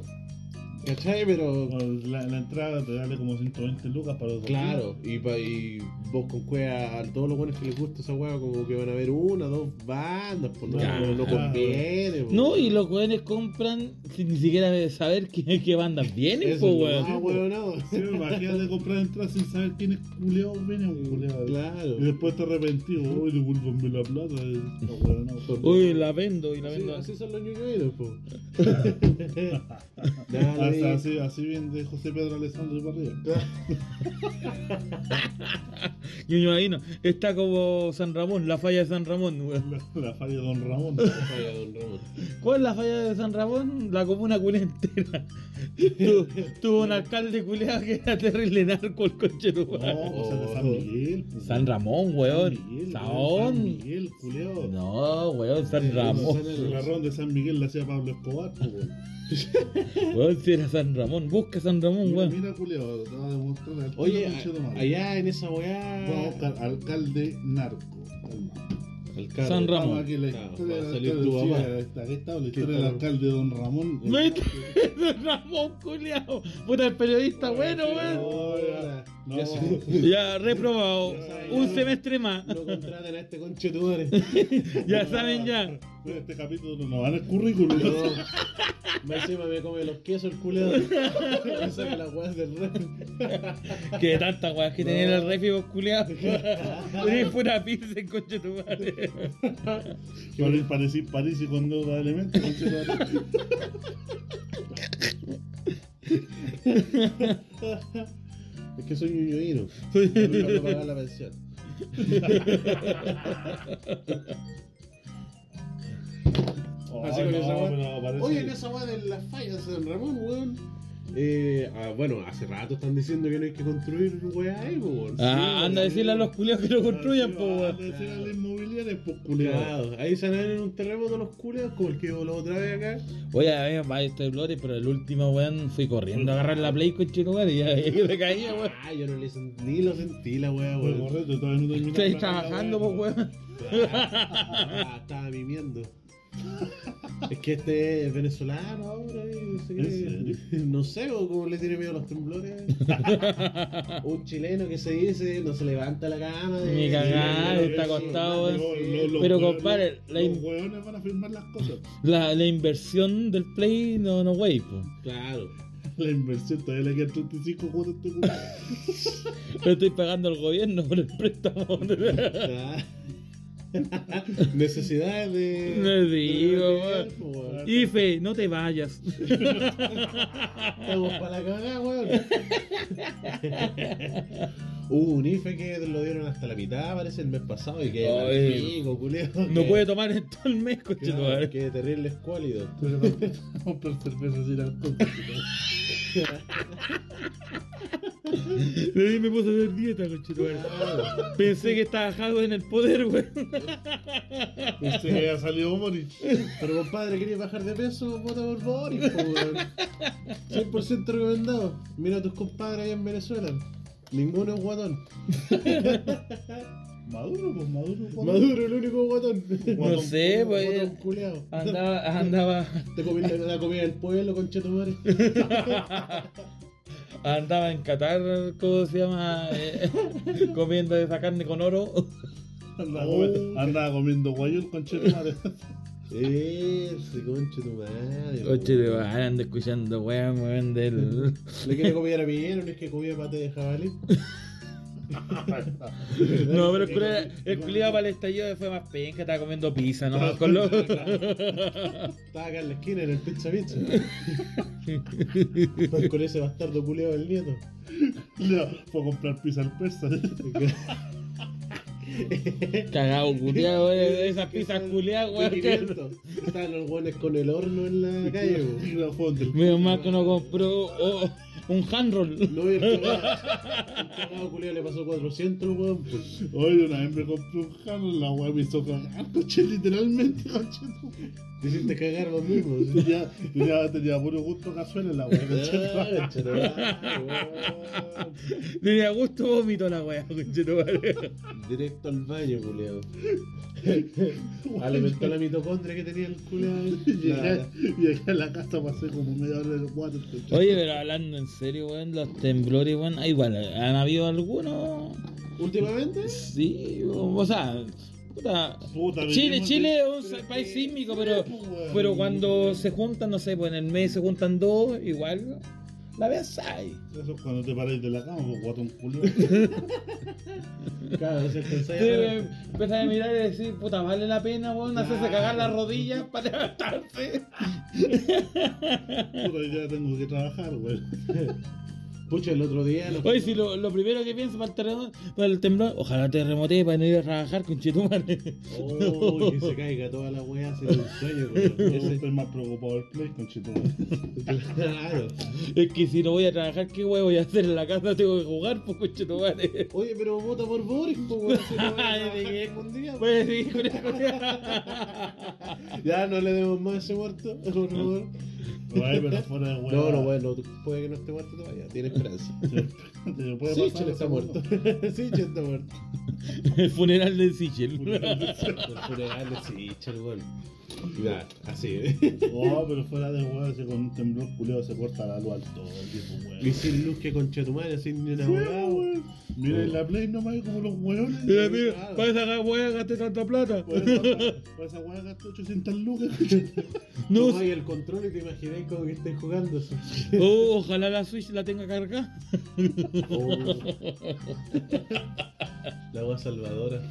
¿Cachai? Pero. La, la entrada te vale como 120 lucas para los dos Claro, y, pa- y vos con cueva a todos los buenos que les gusta esa hueá, como que van a ver una, dos bandas, pues no, Ya. no, no conviene. pues. No, y los weones compran sin ni siquiera saber qué, qué bandas vienen, pues es lo weón. hueonado. Sí, imagínate comprar entradas sin saber quién es culiao viene un culiao. Claro. Y después te arrepentido, uy, devuélvanme la plata. y- no, weón, no. Uy, la vendo y la vendo. así son los ñoñoiros, po. [LAUGHS] [LAUGHS] Así, así, así bien de José Pedro Alessandro de Barriga. Ñuño ahí no. Está como San Ramón, la falla de San Ramón, weón. La, la falla de Don Ramón. Vaya, don Ramón. ¿Cuál es la falla de San Ramón? La comuna culea entera. Tu- Tuvo [LAUGHS] un alcalde culeado que era terrible narco el coche No, pues es de San Miguel. pues. San Ramón, weón. San Miguel, San Saón. Miguel, culiao. No, weón, San Ramón. El garrón de San Miguel la hacía Pablo Escobar, pues, weón. Weón, si era San Ramón. Busca San Ramón, weón. mira, culiao, te voy a demostrar Oye, allá en esa Vamos a weá. buscar alcalde narco. Alcalde. San Ramón. Aquí la Claro, historia, va a la está, aquí está, la historia del alcalde Don Ramón. San [LAUGHS] Ramón, culeado. Puta, el periodista bueno, weón. No, ya, no, Ya sé. [LAUGHS] Ya, reprobado. Un semestre más. No contraten a este conche tu madre. [LAUGHS] Ya saben ya. Este capítulo no va en el currículum. No. [LAUGHS] Más encima me come los quesos el culeo. Me saca las weas del ref. Que tantas weas que tenía en el refi, vos culiado. Tenés pura pizza en coche tu madre. París, y con deuda de elementos. conchetumare. Es que soy ñoñoíno. [LAUGHS] No pagar la pensión. Así Ay, con no, esa parece- Oye, en esa weá de las fallas San Ramón, weón. Eh, ah, bueno, hace rato están diciendo que no hay que construir weá ahí. Ah, anda a decirle a los culiados que lo construyan, Ah, po, sí, weón. van a decir a la inmobiliaria, pues. Cuidado, ahí se van a ver en un terremoto los culeos, como el que voló otra vez acá. Oye, a ver, vaya este Blore, pero el último, weón, fui corriendo a agarrar la play con tu madre y ya me caía, weón. Ah, yo no le sent- ni lo sentí la weá, Pues, weón. correcto, todavía no Estáis trabajando, po, weón. Ah, estaba mimiendo. Es que este es venezolano ahora, y no sé ¿En qué. serio? No sé, o como le tiene miedo a los temblores. [LAUGHS] Un chileno que se dice, no se levanta la cama. de- Ni está acostado, Pero, hueones- compadre, la los hueones van a firmar las cosas. La, la inversión del play no, no, wey, po. Claro. La inversión todavía le quedan 35 cuotas a este culo. [LAUGHS] Lo estoy pagando al gobierno por el préstamo. [LAUGHS] Necesidades de. No digo, de-. Ife, no te vayas. [LAUGHS] Estamos para la cagada, [LAUGHS] weón. Hubo un IFE que lo dieron hasta la mitad, parece, el mes pasado, y que Ay. pico, culeo. No que- puede tomar en todo el mes, coche tu madre. Que terrible escuálido. Pero comprar cerveza sin alcohol. De ahí me puse a hacer dieta, madre. Pensé que estaba Jago en el poder, weón. Pensé que había salido Boris. Pero compadre, ¿querías bajar de peso? Vota por Boris, po, weón. 100% recomendado. Mira a tus compadres ahí en Venezuela. Ninguno es guatón. Maduro, pues Maduro. pues. Maduro, el único guatón. No sé, pues. Guatón. Andaba, andaba, Te comí la, la comida del pueblo, conchetumare. [LAUGHS] andaba en Qatar, ¿cómo se llama? Eh, [LAUGHS] comiendo esa carne con oro. Andaba, Oh. comiendo, andaba comiendo guayul con chetumare. Ese conchetumare. Coche de madre, ando escuchando, weón, weón, del... Le quiere comer a mi no es que comía pate de jabalí. [LAUGHS] [LAUGHS] No, pero el culiao- el culiado para el estallido fue más penca, estaba comiendo pizza, ¿no? Con los... [LAUGHS] Estaba acá en la esquina en el pizza pizza. Pues con ese bastardo culeado del nieto. No, fue a comprar pizza al persa. [LAUGHS] Cagado, culiado, weón, esas Que pizzas culiadas, de weón. que- 500. Estaban los guones con el horno en la calle, weón. Menos mal que no compró, oh, un handroll. No, y el [LAUGHS] cagado, culiao le pasó 400 al weón. Pues. Oye, una vez me compré un Hanon, la weá me hizo cagar, coche, literalmente, coche. Te hiciste cagar vos mismo. Tenía, tenía, tenía puro gusto cazuela en la weá, Ah. Tenía gusto vómito la wea, conchetumare. Directo al baño, culiao. Alimentó la mitocondria que tenía el culiao. Llegué, llegué a la casa, pasé como media hora en el water. Oye, pero hablando en serio, weón, los temblores, weón, ah, igual, han habido algunos. ¿Últimamente? Sí, o sea, puta. Puta, Chile, Chile es un país que- sísmico, pero, pues, pero cuando se juntan, no sé, pues en el mes se juntan dos, igual la ahí. Eso es cuando te paráis de la cama, pues guatón culio. [LAUGHS] Claro, se pensáis empiezas a mirar y decir, puta, vale la pena, weón, hacerse cagar las rodillas para levantarse. Puta, ya tengo que trabajar, weón. [LAUGHS] Pucha, el otro día Oye, si lo, lo primero que pienso para el para el temblor, ojalá terremotee para no ir a trabajar con Chetumare. Oh, que se [LAUGHS] caiga toda la weá sin un sueño, Ese- estoy más preocupado del play con. Claro. Es que si no voy a trabajar, ¿qué huevo voy a hacer en la casa? Tengo que jugar, pues con Chetumare. Oye, pero vota por Boris, pues weón. Si no [LAUGHS] día, Pues sí. [LAUGHS] Ya no le demos más a ese muerto, por favor. Pero fuera de weón. No, no, bueno, puede que no esté muerto todavía, It is. Puede pasar Chile está muerto. [LAUGHS] Sí, Chile está muerto. El funeral de Sichel. El funeral de Sichel, weón. Ya, así. Oh, pero fuera de weón, ese con un temblor culiado se corta la luz al todo, tipo, weón. Y sin luz que concha tu madre, sin ni una weón. weón. Mira en la play nomás como los weones. Mira, mira, para esa weá gasté tanta plata. Por esa weá gasté 800 lucas. No, Tomáis el control y te imagináis como que estáis jugando eso. oh, ojalá la Switch la tenga cargada. [LAUGHS] Oh. La agua salvadora.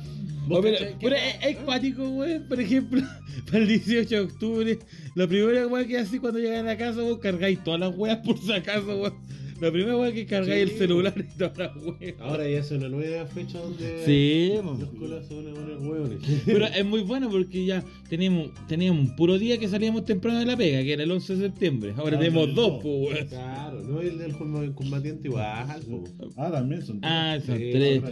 Oh, pero es, es cuático, weón. Por ejemplo, [LAUGHS] para el 18 de octubre, la primera weá que así cuando llegáis a la casa, vos cargáis todas las weas por si acaso, weón. La primera weá que cargáis Sí. el celular y todas las weas. Ahora ya es una nueva fecha donde Sí, los po. culos se van a poner hueones. pero [LAUGHS] es muy bueno porque ya teníamos, teníamos un puro día que salíamos temprano de la pega, que era el 11 de septiembre. Ahora Ah, tenemos dos, pues, weón. Claro, no el del comba- combatiente igual, po. Ah, también son Ah, son Sí, tres.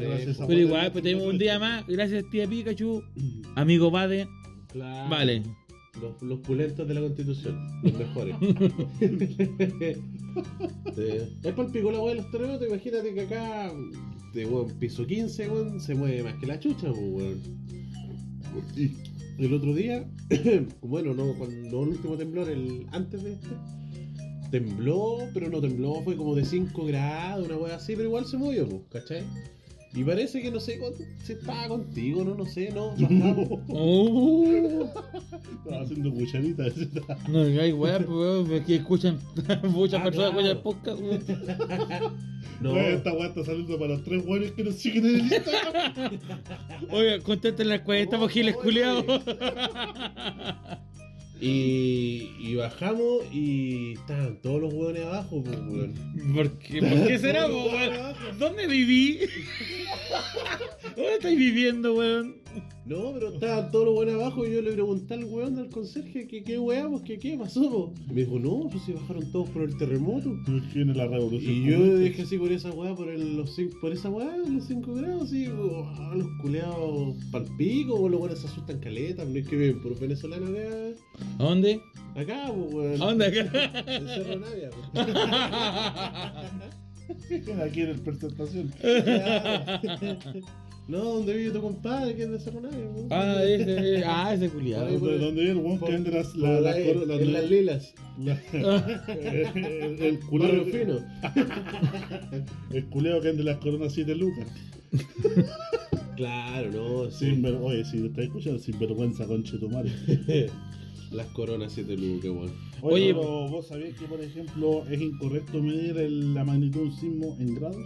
Pero igual, pues tenemos un 18. día más. Gracias, tía Pikachu. [CLEARS THROAT] Amigo Bade. Claro. Vale. Los, los pulentos de la constitución, los mejores. [LAUGHS] Sí. Es pico la weá de los terremotos, imagínate que acá, de weón, piso 15, weón, se mueve más que la chucha, pues, weón. Y el otro día, [COUGHS] bueno, no, cuando el último temblor, el antes de este, tembló, pero no tembló, fue como de 5 grados, una weá así, pero igual se movió, pues, ¿cachai? Y parece que no sé si estaba contigo, no, no sé, no, [LAUGHS] bajamos. Uh, Estaba haciendo cucharitas. no digáis weá, pues, porque escuchan. [LAUGHS] Muchas Ah, personas claro. escuchan el podcast. [LAUGHS] No, Oye, Esta weá está saliendo para los tres weones que nos siguen en el Instagram. Oye, contesten las cuentas, Oh, por giles culiados. Y, y bajamos y estaban todos los hueones abajo, pues, weón. ¿Por qué, ¿Por qué será, po, weón? ¿Dónde viví? ¿Dónde estáis viviendo, weón? No, pero estaban todos los hueones abajo y yo le pregunté al weón del conserje que qué weá, pues que qué pasó, po. Y me dijo, no, pues si bajaron todos por el terremoto. Viene la revolución. Y yo dije así por esa weá, por, el, los cinco, por esa weá, los 5 grados, así, po, ah, los culeados palpico, los weones se asustan caleta, no es que viven por venezolanos acá, ¿A dónde? acá, pues weón. ¿A dónde acá? En Cerro Navia, pues. [LAUGHS] Aquí en el presentación. [LAUGHS] No, donde vive tu compadre, que es de Cerro Navia, po. Ah, ese, ah, ese culiado. Ahí, Donde, donde viene el weón que vende las, la, las las- en las lilas. la- [LAUGHS] el, el Barrio culeo, fino. el culeo que vende las coronas 7 lucas. Claro, no, sí. Sin ver, oye, si te estás escuchando, sin vergüenza, conche tu madre. Las coronas 7 lucas, weón. Oye, Oye, pero vos sabías que, por ejemplo, es incorrecto medir el- la magnitud de un sismo en grados.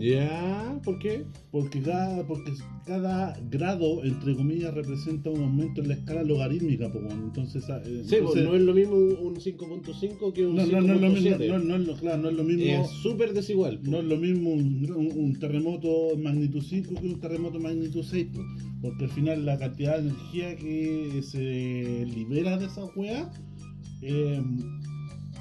Ya, ¿por qué? Porque cada, porque cada grado, entre comillas, representa un aumento en la escala logarítmica, pues, bueno, entonces, ah, eh, Sí, pues entonces- no es lo mismo un 5.5 que un no, no, no es lo mismo, 5.7. no, no es claro, no es lo mismo, Es súper desigual. no es lo mismo un, un- un terremoto magnitud 5 que un terremoto magnitud 6, pues, porque al final la cantidad de energía que se libera de esa weá eh,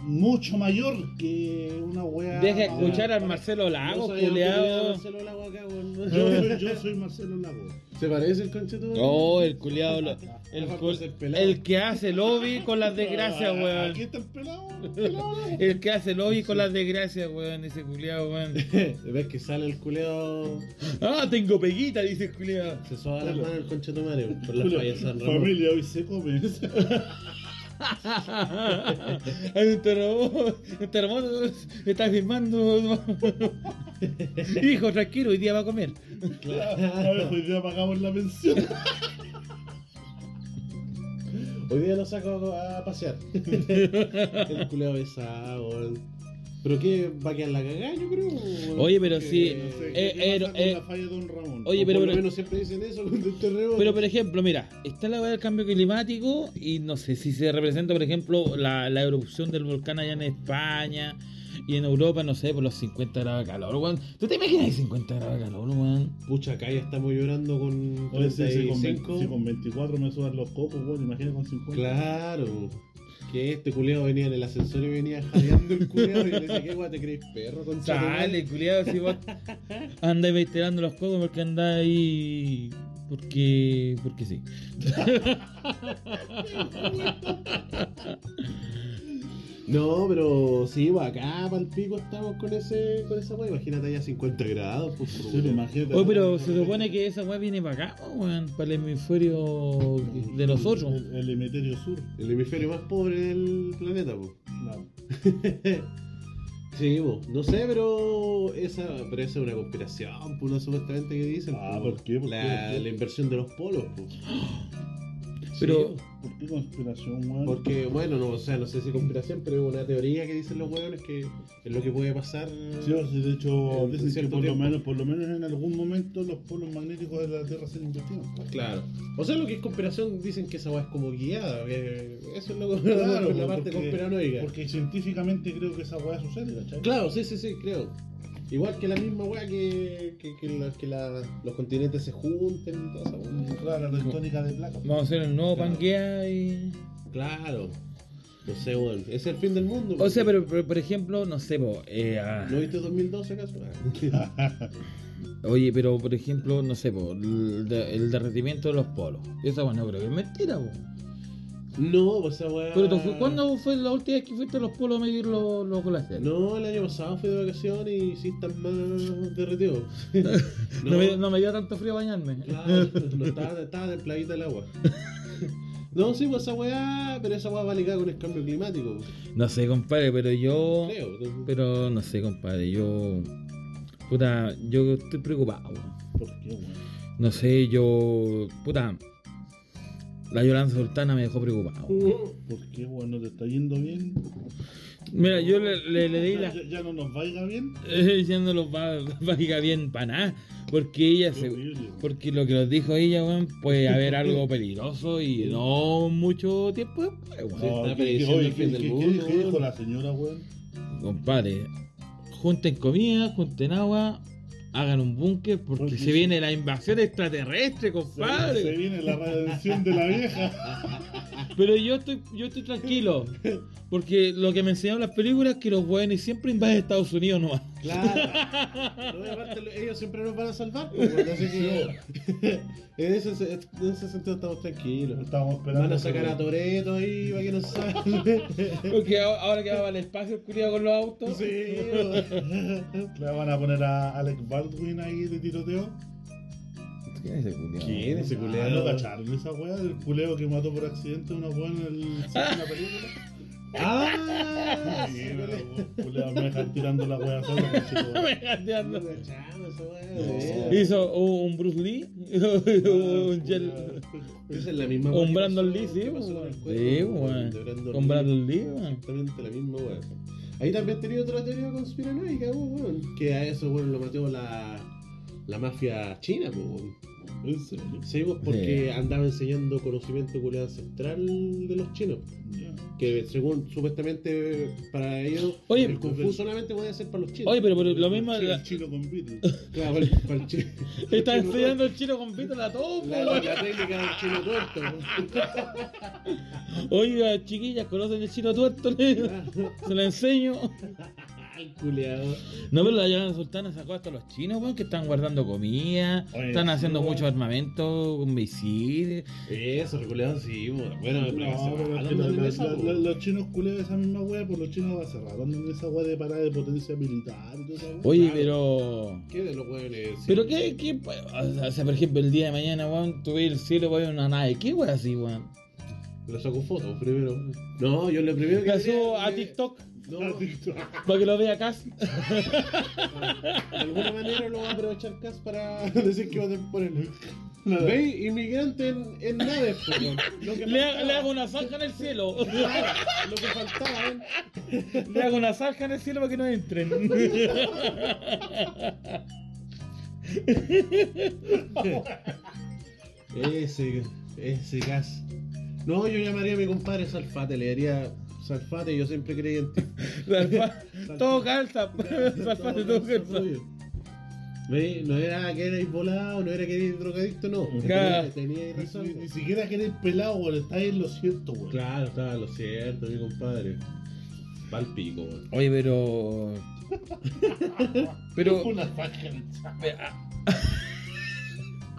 mucho mayor que una wea. Deja escuchar al Marcelo No Lago. Marcelo acá, weón. [LAUGHS] Yo soy, yo soy Marcelo Lago. ¿Se parece el conchetumare? Oh, el culiado. [LAUGHS] El, Ojalá cul- ser pelado. el que hace lobby con las desgracias, [LAUGHS] weón. Aquí está el pelado. el pelado. El que hace lobby con las desgracias, weón. Ese culiado, weón. ¿Ves que sale el culeo? Ah, tengo peguita, dice el culiado. Se soba las manos el conchetumare por las Julio, fallas San Ramón. Familia, hoy se come. Un terremoto, un terremoto, está firmando. Hijo, tranquilo, hoy día va a comer. Ver, hoy día pagamos la pensión. Hoy día lo saco a pasear. el culeo besado. ¿Pero qué? ¿Va a quedar la cagada, yo creo? weón? Oye, pero Que- sí, No sé, Eh, ¿qué eh, con eh, la falla de Don Ramón? oye, pero- por lo pero- menos siempre dicen eso con el terreno. Pero por ejemplo, mira, está la del cambio climático y no sé si se representa, por ejemplo, la, la erupción del volcán allá en España y en Europa, no sé, por los 50 grados de calor, weón. ¿Tú te imaginas 50 grados de calor, weón? Pucha, acá ya estamos llorando con Oye, si, si con 35. 20 si con 24 me suban los cocos, bueno, imagina con 50. Claro. Que este culeado venía en el ascensor y venía jadeando el culeado y le decía, ¿qué guay te crees perro? Con Sale, culiado, si vos andáis veiterando los codos porque andáis ahí. Porque. Porque sí. [LAUGHS] No, pero sí, pues acá para el pico estamos con ese con esa weá. Imagínate allá 50 grados. Pues, Sí, pues, imagínate. Oye, pero se supone que esa weá viene para acá, ¿no, weón, para el hemisferio de nosotros. El, el hemisferio sur. El hemisferio más pobre del planeta, pues. Claro. [LAUGHS] Sí, pues, no sé, pero esa, pero esa es una conspiración, pues, no supuestamente que dicen. Ah, ¿por qué? La, ¿Por qué? la inversión de los polos, pues. [GASPS] Pero- Sí, ¿Por qué conspiración, weón? porque, bueno, no, o sea, no sé si conspiración, pero es una teoría que dicen los hueones que es lo que puede pasar. Sí, o sea, de hecho, En dicen que cierto por lo, menos, por lo menos en algún momento los polos magnéticos de la Tierra se investigan. Claro. O sea, lo que es conspiración dicen que esa weá es como guiada. que eso es lo que Claro, [LAUGHS] la parte porque- conspiranoica. Porque científicamente creo que esa weá sucede, ¿cachai? Claro, sí, sí, sí, creo. Igual que la misma weá que, que, que, la- que la- los continentes se junten y toda esa weá. Claro, la tectónica de placas. Vamos a hacer el nuevo Claro. Pangea y. Claro. No sé, weón. Es el fin del mundo. O sea, pero, pero, por ejemplo, no sé, po, eh, ah, ¿No viste 2012 acaso? [LAUGHS] Oye, pero por ejemplo, no sé, po, el derretimiento de los polos. Esa bueno, creo que es mentira, po. No, pues esa weá. Pero ¿cuándo fue la última vez que fuiste a los polos a medir los, los glaciares? No, el año pasado fui de vacaciones y sí están más derretidos. [LAUGHS] No, me, no me dio tanto frío bañarme. Claro, no [LAUGHS] estaba, estaba templadita el agua. [LAUGHS] No, sí, pues esa weá, pero esa weá va ligada con el cambio climático. No sé, compadre, pero yo. Creo. Pero no sé, compadre, yo. Puta, yo estoy preocupado. ¿Por qué, weón? No sé, yo. Puta. La Yolanda Sultana me dejó preocupado. ¿Por qué, weón? ¿No te está yendo bien? Mira, yo le, le, le di la. ¿Ya, ya no nos vaya bien? [LAUGHS] Ya no los va, va a ir bien para nada. Porque ella Qué se. Porque lo que nos dijo ella, weón, puede haber algo [LAUGHS] peligroso y no mucho tiempo después, weón. Sí, está ¿qué- qué- prediciendo oye, el fin ¿qué- del qué- mundo, ¿Qué dijo weón. la señora, weón? Compadre, junten comida, junten agua, hagan un búnker porque Porque se viene la invasión extraterrestre, Se, compadre. se viene la redención de la vieja. [LAUGHS] Pero yo estoy, yo estoy tranquilo. Porque lo que me enseñaron las películas es que los buenos siempre invaden Estados Unidos nomás. Claro. [LAUGHS] No, aparte, ellos siempre nos van a salvar. pues, weón, así que, [LAUGHS] en, ese, en ese sentido estamos tranquilos. Estábamos esperando. Van a sacar a Toreto ahí para que nos salve. Porque ahora que va al espacio el culiado con los autos. Sí. Le van a poner a Alec Baldwin ahí de tiroteo. ¿Quién es ese culiao? ¿Quién es ese Ah, culeado? ¿No cacharon esa weá del culeo que mató por accidente a una weá en el [LAUGHS] una película? Ah, Sí, pero culeo me dejan tirando la weá sola. [LAUGHS] Me. No esa weá, No. de Hizo un Bruce Lee, [LAUGHS] un Jel- Esa es la misma Un Brandon Lee, sí, Sí, weón, Con Lee. Brandon Lee, weón. Exactamente la misma weá. Ahí también tenía otra teoría conspiranoica, weón. Que a eso, weón, lo mató la, la mafia china, weón. ¿En serio? Sí, pues porque andaba enseñando conocimiento culiado ancestral de los chinos. Que según supuestamente para ellos Oye, el Kung Fu solamente puede ser para los chinos. Oye, pero por lo mismo, la- el chino con Beatles. [LAUGHS] Claro, para el, para el chino. [LAUGHS] está enseñando el chino con pito a todos, La, la técnica del chino tuerto. [LAUGHS] Oiga, chiquillas, ¿conocen el chino tuerto? Se lo enseño. Ay, culiado. No, pero la Yolanda Sultana sacó hasta los chinos, weón, que están guardando comida, Oye, están sí, haciendo weón. mucho armamento con misiles. Eso, reculeado, sí. Bueno, bueno No, pero la- la- la- los chinos culeados esa misma wea, pues los chinos hace rato andan en esa wea de parada de potencia militar y. Oye, Claro. pero. ¿Qué de los hueones? Sí. Pero qué, qué, o sea, por ejemplo, el día de mañana, weón, tú ves el cielo, weón, una nave, ¿qué weón así, weón? Le saco fotos primero. No, yo lo primero que. La subo a TikTok No, para que lo vea casi. de alguna manera lo va a aprovechar Cas para [LAUGHS] decir que va a poner. ¿Veis? Inmigrante en, en naves, po, weón. Lo que Le, hago una zanja en el cielo. Claro, lo que faltaba, ¿eh? Le hago una zanja en el cielo para que no entren. Ese, ese gas. No, yo llamaría a mi compadre Salfate, le daría Salfate, yo siempre creí en ti. Salfa- todo calza. Salfate, todo calza. [LAUGHS] No era que erais volado, no era que erais drogadicto, no. Claro. Tenía, razón. ni- ni siquiera que eres pelado, weón, estáis en lo cierto, weón. Claro, estaba lo cierto, mi compadre. Va al pico, weón. Oye, pero. [LAUGHS] Pero. Una faja [LAUGHS]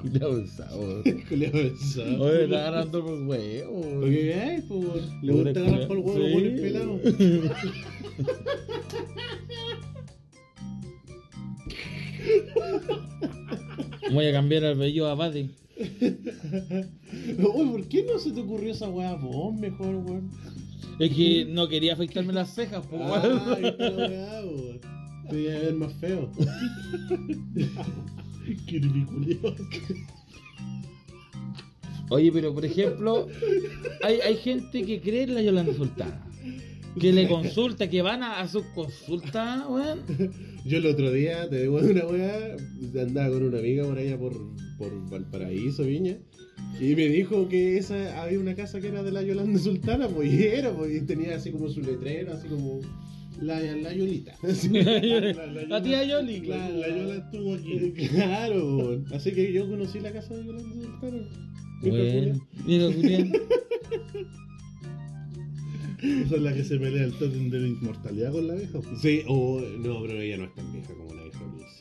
en Cuidado, usado. Culeado pesado. [LAUGHS] Oye, está agarrando por huevo. Lo que veáis, pues. Le gusta agarrar por el huevo, Sí. huevo el pelado. [LAUGHS] Voy a cambiar el vello a Buddy. Uy, ¿por qué no se te ocurrió esa weá vos mejor, weón? Es que no quería afeitarme las cejas, pues, Ah, weón. ahí está la weá, weón. Te iba a ver más feo. [LAUGHS] Qué ridiculeo. Oye, pero por ejemplo, hay, hay gente que cree en la Yolanda Sultana. Que le consulta, que van a, a sus consultas, weón. Yo el otro día, te digo una weá, andaba con una amiga por allá por, por Valparaíso, Viña, y me dijo que esa había una casa que era de la Yolanda Sultana, pues y era, pues, y tenía así como su letrero, así como la, la Yolita. [LAUGHS] La tía [LAUGHS] Yoli. La, la Yola estuvo aquí. claro, weón. así que yo conocí la casa de Yolanda Sultana. Bueno, mira, Julián. [LAUGHS] Esa es la que se pelea el tótem de la inmortalidad con la vieja. Sí, o no, pero ella no es tan vieja como la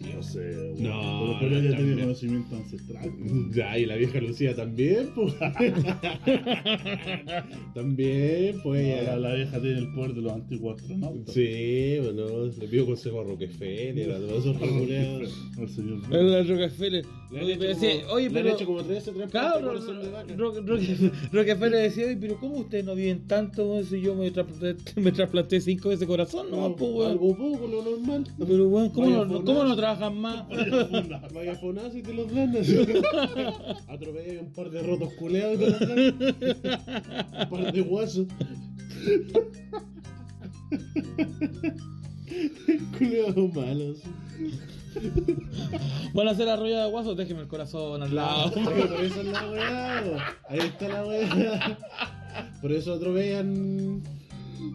vieja Lucía. No sé, weón. No, Pero, ella tiene bien. conocimiento ancestral. [LAUGHS] Ya, y la vieja Lucía también, pues. [LAUGHS] [LAUGHS] también, pues. La vieja tiene el poder de los antiguos astronautas. Sí, bueno, le pido consejo a Rockefeller, a todos esos. Al señor. El Rockefeller. Oye, pero como- decía, oye, pero. hecho como 13 trasplantes Claro, de corazón de vaca. Ro- Ro- Ro- [LAUGHS] Rockefeller decía, oye, pero ¿cómo ustedes no viven tanto si yo me trasplanté, [LAUGHS] me trasplanté cinco veces corazón? No, No, pues, weón. algo poco, lo normal. Pero, weón, ¿cómo, no, fonazo. ¿cómo no trabajan más? [LAUGHS] Vaya y te los dan. Atropellé un par de rotos culeados y te los dan. Un par de guasos. culeados malos. [LAUGHS] Van a hacer arrollada de guasos, déjeme el corazón al lado. Por eso es la weá. Ahí está la weá. Por eso atropellan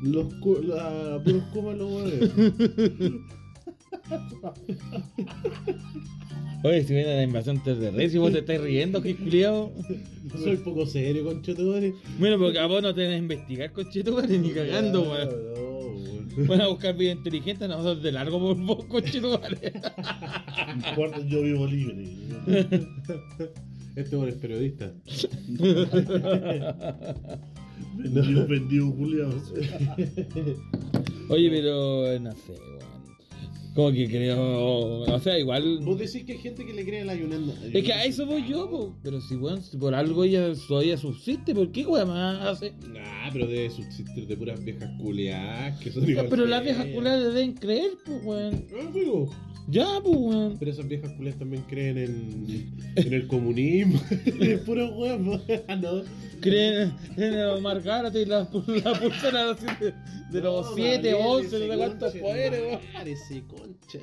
los cu la, puros cumas los weones. Oye, si viene la invasión terrestre, vos te estás riendo, que culiao. Soy poco serio, conchetumare. Mira, porque a vos no te vas a investigar, conchetumare, ni cagando, weón. [LAUGHS] Van a buscar vida inteligente, nosotros de largo por vos, [LAUGHS] conchetumare. No importa, yo vivo libre. Este es periodista. [LAUGHS] Vendido, vendido, culiao. Oye, pero no sé, weón. Como que creo. O sea, igual. Vos decís que hay gente que le cree a la Yolanda. Es que a eso voy yo, po. Pero si, weón, si por algo ella todavía subsiste, ¿por qué, weón, más hace? Nah, pero debe subsistir de puras viejas culeadas que son igual Pero que las viejas ella. culiadas deben creer, pues, weón. Ah, digo. Ya, pues, weón. Pero esas viejas culeas también creen en, en el comunismo. Es [LAUGHS] puro huevo. [LAUGHS] no. Creen en el Margarita y la, la pulsera de, de los 7, 11, no sé cuántos poderes, weón. Ese concha.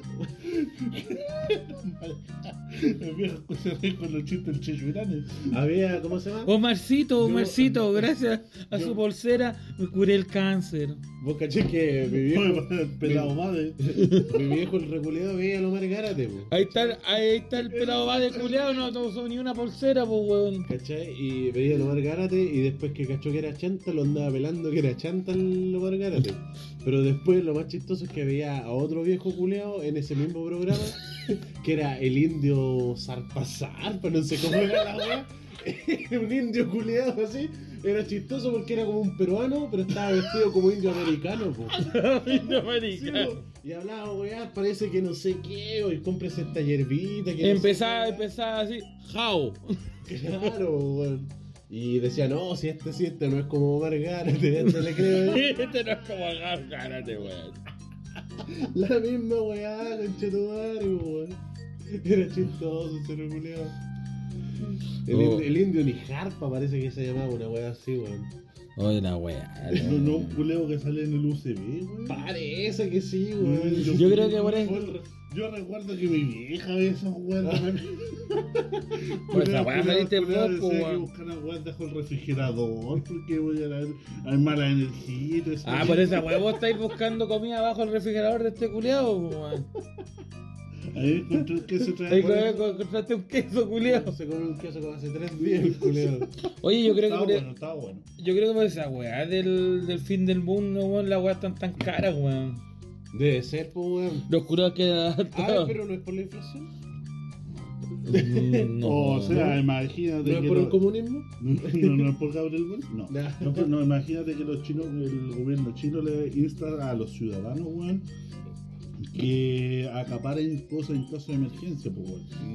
El viejo que se ríe con los chistes del Chechurane. Había, ¿cómo se llama? Omarcito, Yo- Omarcito, gracias a yo- su pulsera me curé el cáncer. Vos caché que mi viejo, El pelado madre. mi viejo el reculeado veía a Lomar Gárate, po. Ahí está, ahí está el pelado va de culeado, no, no usó ni una pulsera, pues weón. ¿Cachai? Y veía a Lomar Gárate y después que cachó que era chanta, lo andaba pelando que era chanta el Lomar Gárate. Pero después lo más chistoso es que veía a otro viejo culeado en ese mismo programa, que era el indio Zarpazarpa, no sé cómo era la weá. [LAUGHS] un indio culeado así. Era chistoso porque era como un peruano, pero estaba vestido como indio americano, po. [LAUGHS] Sí, po. y hablaba, weá, parece que no sé qué, o cómprese esta hierbita. Que no sé Empezaba, qué". empezaba así, how. [LAUGHS] Claro, weón. Y decía, no, si este, si este no es como Omar Gárate, este le creo. [LAUGHS] Este no es como gárate, weón. La misma weá, conchetumare, weón. Era chistoso ese reculeado. El, Oh. indio- el indio Nijarpa parece que se llamaba una weá así, weón. Oye, la weá. No, no, un culeo que sale en el UCB, güey. Parece que sí, weón. Yo creo que por eso- Yo recuerdo que mi vieja veía esos weas. Pues [LAUGHS] esa weá saliste vos, po, Decía que weón. buscaran weas bajo el refrigerador porque voy a dar, hay mala energía y todo eso. Ah, por esa weá vos estáis buscando comida bajo el refrigerador de este culiao, weón. Ahí encontré que se trae. Ahí co- encontraste un queso culiao. Se come un queso como hace tres días el culeado. Oye, yo creo que Estaba por, e- bueno, estaba bueno. yo creo que por esa weá del, del fin del mundo, weón, las weas están tan caras, weón. Debe ser, pues, weón. Los curados quedan Ah, pero no es por la inflación. Mm, no. o sea, imagínate ¿No es que por el comunismo? [LAUGHS] no, no es por Gabriel Boric, no. No, imagínate que los chinos, el gobierno chino le insta a los ciudadanos, weón, que acaparen cosas en caso de emergencia, pues.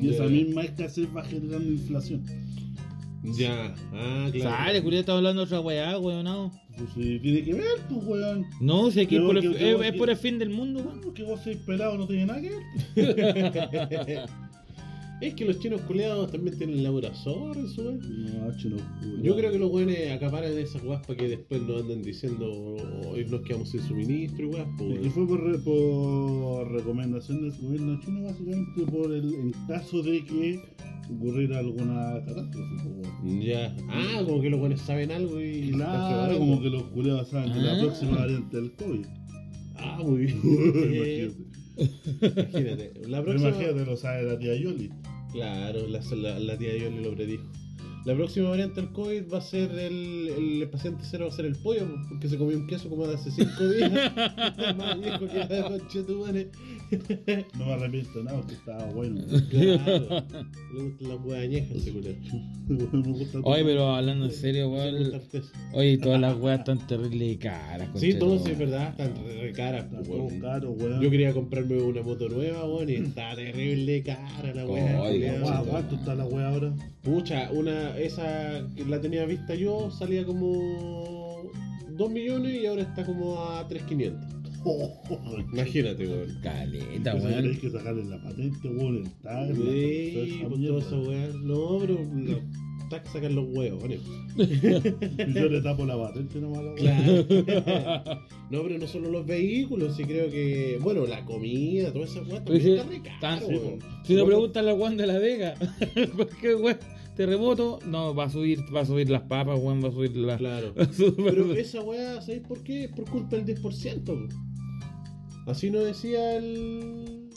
Y esa misma escasez va generando inflación. Ya, ah, claro. Sale, culiao, está hablando de otra weá, weón, no. Pues sí, tiene que ver, pues, weón. No, si aquí es por el, que- es, que- es por el fin del mundo, weón. Bueno, que vos seas pelado no tiene nada que ver. [LAUGHS] Es que los chinos culeados también tienen laborazor en su vez. No, chino. Yo creo que los güeyes acaparan esas weas para que después no anden diciendo hoy nos quedamos sin suministro y que fue por, re- por recomendación del gobierno chino, básicamente, por el, en caso de que ocurriera alguna catástrofe. Ya. Ah, como que los güeyes saben algo y. Claro, como que los culeados saben que la Ah. próxima variante del COVID. Ah, muy bien. [LAUGHS] Imagínate. La próxima. Imagínate, lo sabe la tía Yoli. Claro, la, la, la tía Yoli lo predijo. La próxima variante del COVID va a ser el, el paciente cero va a ser el pollo, porque se comió un queso como de hace 5 días. Más viejo que la concha de tu madre. No me arrepiento nada porque estaba bueno. Claro. [LAUGHS] Le gustan las hueas añejas, Oye, pero hablando en serio, weón. Oye, todas las weas están terrible caras, Sí, sí es verdad, están re, caras, Está todo weón. caro, weón. Yo quería comprarme una moto nueva, weón, y está terrible cara la chito. ¿Cuánto está la wea ahora? Pucha, una, esa que la tenía vista yo salía como 2 millones y ahora está como a 3.500. [LAUGHS] Imagínate, weón. Caleta, weón. Hay que sacarle la patente, weón, el tag, la- Sí, pues weá. No, pero los tax sacan los. Y yo le tapo la patente nomás la. Claro. [LAUGHS] no, pero no solo los vehículos, sí creo que. Bueno, la comida, toda esa también sí, está weón. Si no preguntan a Juan de la Vega, [LAUGHS] cualquier weón, terremoto, no, va a subir, va a subir las papas, weón, va a subir la. Claro. [LAUGHS] subir- Pero esa weá, ¿sabéis por qué? Es por culpa del 10%. po. Así no decía el.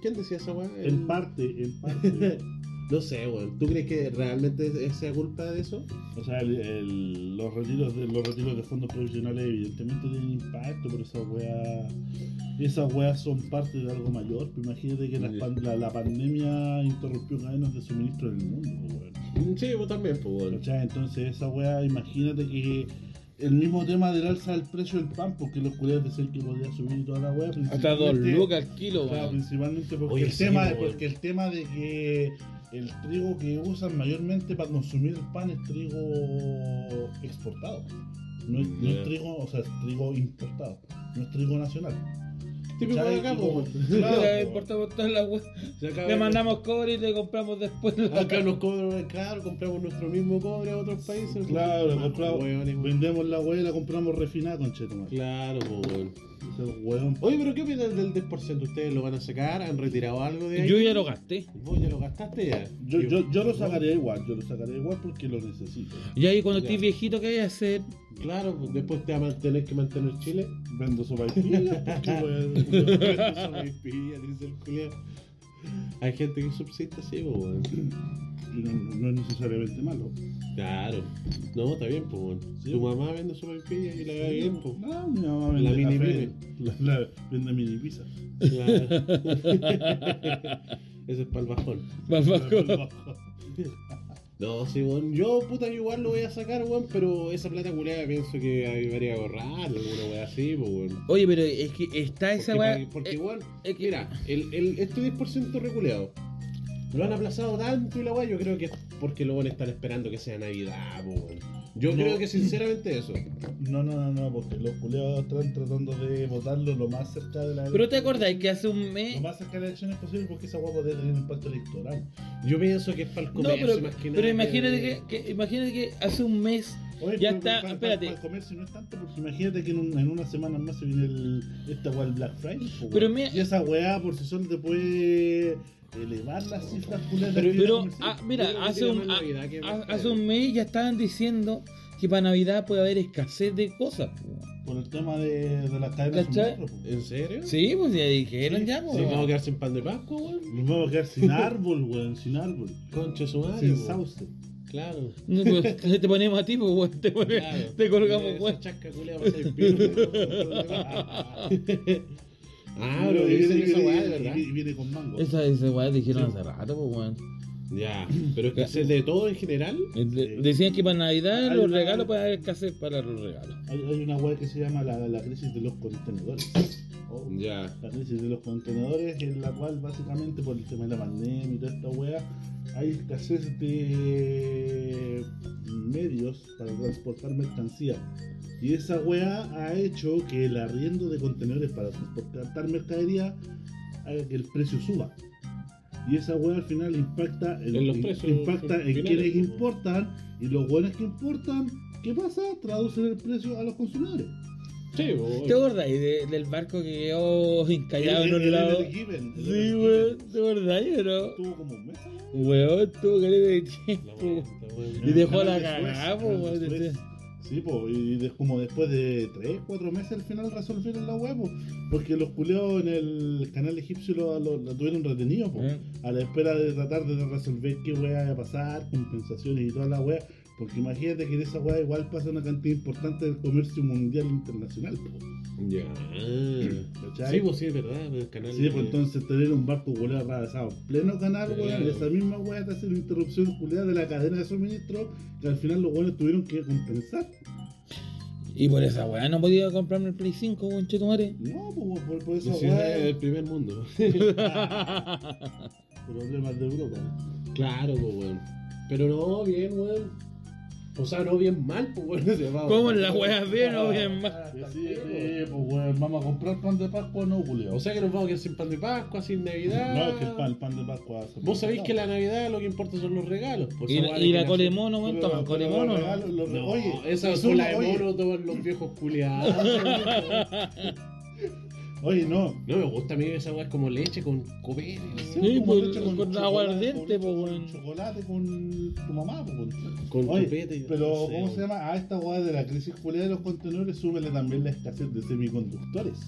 ¿Quién decía esa weá? El- En parte, en parte. [LAUGHS] No sé, weón. ¿Tú crees que realmente es- sea culpa de eso? O sea, el- el- los retiros de los retiros de fondos provisionales evidentemente tienen impacto, pero esas weas, esas weas son parte de algo mayor. Pues imagínate que pan- la, la pandemia interrumpió cadenas de suministro en el mundo, weón. Sí, pues también, pues, weón. ¿Cachai? Entonces esa wea, imagínate que el mismo tema del alza del precio del pan, porque los culeros decían que podía subir toda la wea. Hasta dos lucas al kilo, Claro, weón. principalmente porque, Oye, el sí, tema, weón. porque el tema de que el trigo que usan mayormente para consumir el pan es trigo exportado. No es, no es Ya. trigo, o sea, es trigo importado, no es trigo nacional. Típico de acá, pues, como- claro, importamos todas las weas. Se acaba Le mandamos cobre y le compramos después la Acá nos cobran, claro, compramos nuestro mismo cobre a otros países. Claro, compramos, vendemos la wea y la compramos refinada con. Claro, pues, weón. Oye, pero ¿qué opinan del 10%? ¿Ustedes lo van a sacar? ¿Han retirado algo de ahí? Yo ya lo gasté. ¿Vos ya lo gastaste ya? Yo, yo, yo lo sacaría igual, yo lo sacaría igual porque lo necesito. Y ahí cuando estés viejito, ¿qué hay que hacer? Claro, pues después te va a tener que mantener Chile. Vendo sopaipillas porque weón. Sopaipilla, dice el culiao. Hay gente que subsiste así, pues, weón. No, no es necesariamente malo. Claro. No, está bien, pues, weón. Sí. Tu mamá vende sopaipilla y la da bien, pues. No, mi mamá La vende mini café. La, la- vende mini pizza. Claro. [LAUGHS] Ese es para el bajón. No, sí, weón. Yo, puta, igual lo voy a sacar, weón, pero esa plata culiada pienso que debería ahorrarla, alguna weá así, pues, weón. Oye, pero es que está esa Porque, weá. porque eh, que- mira, el, el, este 10% reculeado lo han aplazado tanto y la weá, yo creo que es porque lo van a estar esperando que sea Navidad, weón. Yo No. creo que sinceramente eso. No, no, no, no, porque los culeados están tratando de votarlo lo más cerca de la Pero te acordás que hace un mes. Lo más cerca de la elección es posible porque esa guapa puede tener un impacto electoral. Yo pienso que es para el No, comercio pero, más que nada. pero imagínate que, que- imagínate que hace un mes Oye, Ya pero está, para, espérate. Para, el comercio no es tanto, porque imagínate que en, un- en una semana más se viene el, esta weá, el Black Friday. Pero mira- y esa weá por sí sola te puede elevar las cifras culiadas de Pero, pero ah, mira, hace un, Navidad que ah, hace un mes ya estaban diciendo que para Navidad puede haber escasez de cosas. Por el tema de, de las cadenas suministro, po. ¿En serio? Sí, pues ya dijeron Sí, ya, ¿Sí, pues. vamos a quedar sin pan de Pascua, weón? Nos vamos a quedar sin árbol, weón, sin árbol. Concha su madre, Sin sauce. Claro. No, pues, [LAUGHS] te ponemos a ti, pues, weón, te, Claro. te colgamos, weón. chasca culiada va a ser pino. [LAUGHS] Ah, pero dicen esa weá, verdad. Y viene con mango. Esa, esa weá dijeron hace rato, pues, weón. Ya, pero escasez de todo en general. De- Decían que para Navidad Hay los una- regalos puede haber escasez para los regalos. Hay, hay una weá que se llama la, la crisis de los contenedores. Ya. La crisis de los contenedores, en la cual básicamente por el tema de la pandemia y toda esta weá, hay escasez de medios para transportar mercancía. Y esa weá ha hecho que el arriendo de contenedores para transportar mercadería haga que el precio suba. Y esa weá al final impacta en, En los precios impacta en quienes pues. importan y los buenos que importan, ¿qué pasa? Traducen el precio a los consumidores. Sí. ¿Te acordáis de- del barco que quedó encallado en El- un el lado? Ever Given, el Sí, weón. ¿te acordáis, bro? Tuvo como un mes, ¿no? Weón, tuvo que de tiempo. Y dejó la cagada, weón. Sí, po, y de- como después de 3, 4 meses al final resolvieron la po, porque los culeos en el canal egipcio lo, lo- lo tuvieron retenido, po, Eh. a la espera de tratar de resolver qué wea iba a pasar, compensaciones y toda la wea, porque imagínate que en esa wea igual pasa una cantidad importante del comercio mundial internacional, po, Ya. ¿cachai? Sí, pues sí, es verdad. El canal Sí, pues entonces tener un barco culeo atravesado en pleno canal, weón, claro. esa misma weá te hace una interrupción culeada de la cadena de suministro que al final los weones tuvieron que compensar. Y por esa weá no podía comprarme el Play 5, weón, chetumare. No, pues por, por esa Sí, es weá, el primer mundo. [LAUGHS] [LAUGHS] problemas de Europa. claro, pues, weón. Pero no, bien, weón. O sea, no bien mal, pues, weón. Se va- ¿Cómo en la weá bien o bien mal? Ah, Sí, pues weón, vamos a comprar pan de Pascua, no, culiao. O sea que nos vamos a quedar sin pan de Pascua, sin Navidad. no, es que el pan, el pan de Pascua. se Vos sabéis que la Navidad lo que importa son los regalos. pues, Y, esa weá y de la que colemono, Pero- weón, toman pero colemono. los ¿no? regalos- los- No, oye, esa es la de mono toman los viejos culiados. [LAUGHS] Oye, no. no me gusta a mí esa weá como leche con copete. Sí, weón. como pues, leche con chocolate, aguardiente, con- pues, con weón. Chocolate con tu mamá, pues. weón. Con Oye, copete. pero no sé, ¿cómo se llama? A esta weá de la crisis culiada de los contenedores, súbele también la escasez de semiconductores.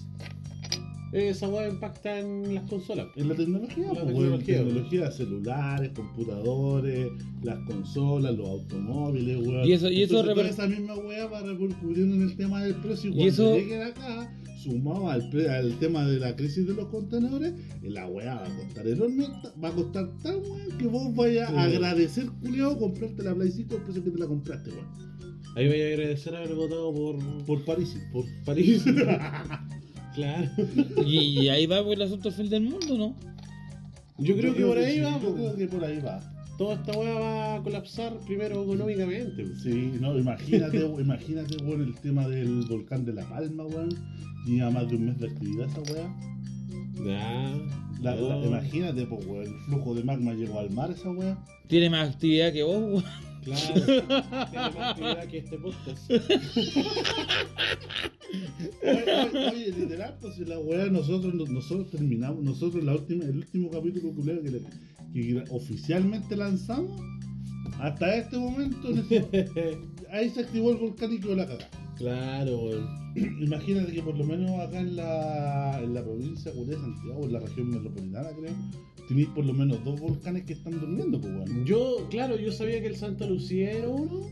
Esa weá impacta en las consolas. En la tecnología, La pues, tecnología, tecnología, celulares, computadores, las consolas, los automóviles, weón. Y eso- y eso Entonces, toda esa misma weá va repercutiendo en el tema del precio y Y cuando eso- lleguen acá, sumado al, pre- al tema de la crisis de los contenedores, la weá va a costar enorme, va a costar tan weón que vos vayas a Sí. agradecer, culiao, comprarte la Play 5 al precio que te la compraste, weón. Ahí voy a agradecer haber votado por, Por París. por París. [LAUGHS] claro. Y, y ahí va pues, el asunto fin del mundo, ¿no? Yo creo que por ahí sí, va. Yo creo que por ahí va. Toda esta weá va a colapsar primero económicamente. Sí, no, imagínate, imagínate, weón, el tema del volcán de La Palma, weón. Lleva más de un mes de actividad esa weá. Ya. La- la- no. imagínate, pues, weón, el flujo de magma llegó al mar esa weá. Tiene más actividad que vos, weón. Claro. Tiene más actividad que este podcast. [LAUGHS] Oye, oye, literal, pues si la weá nosotros, nosotros terminamos, nosotros la última, el último capítulo culero que, le- que oficialmente lanzamos, hasta este momento, en [LAUGHS] ese- ahí se activó el volcán y quedó la cagada. Claro. [CLEARS THROAT] Imagínate que por lo menos acá en la, en la provincia de Santiago, en la región metropolitana creo, tenéis por lo menos dos volcanes que están durmiendo, pues bueno. Yo, claro, yo sabía que el Santa Lucía era uno.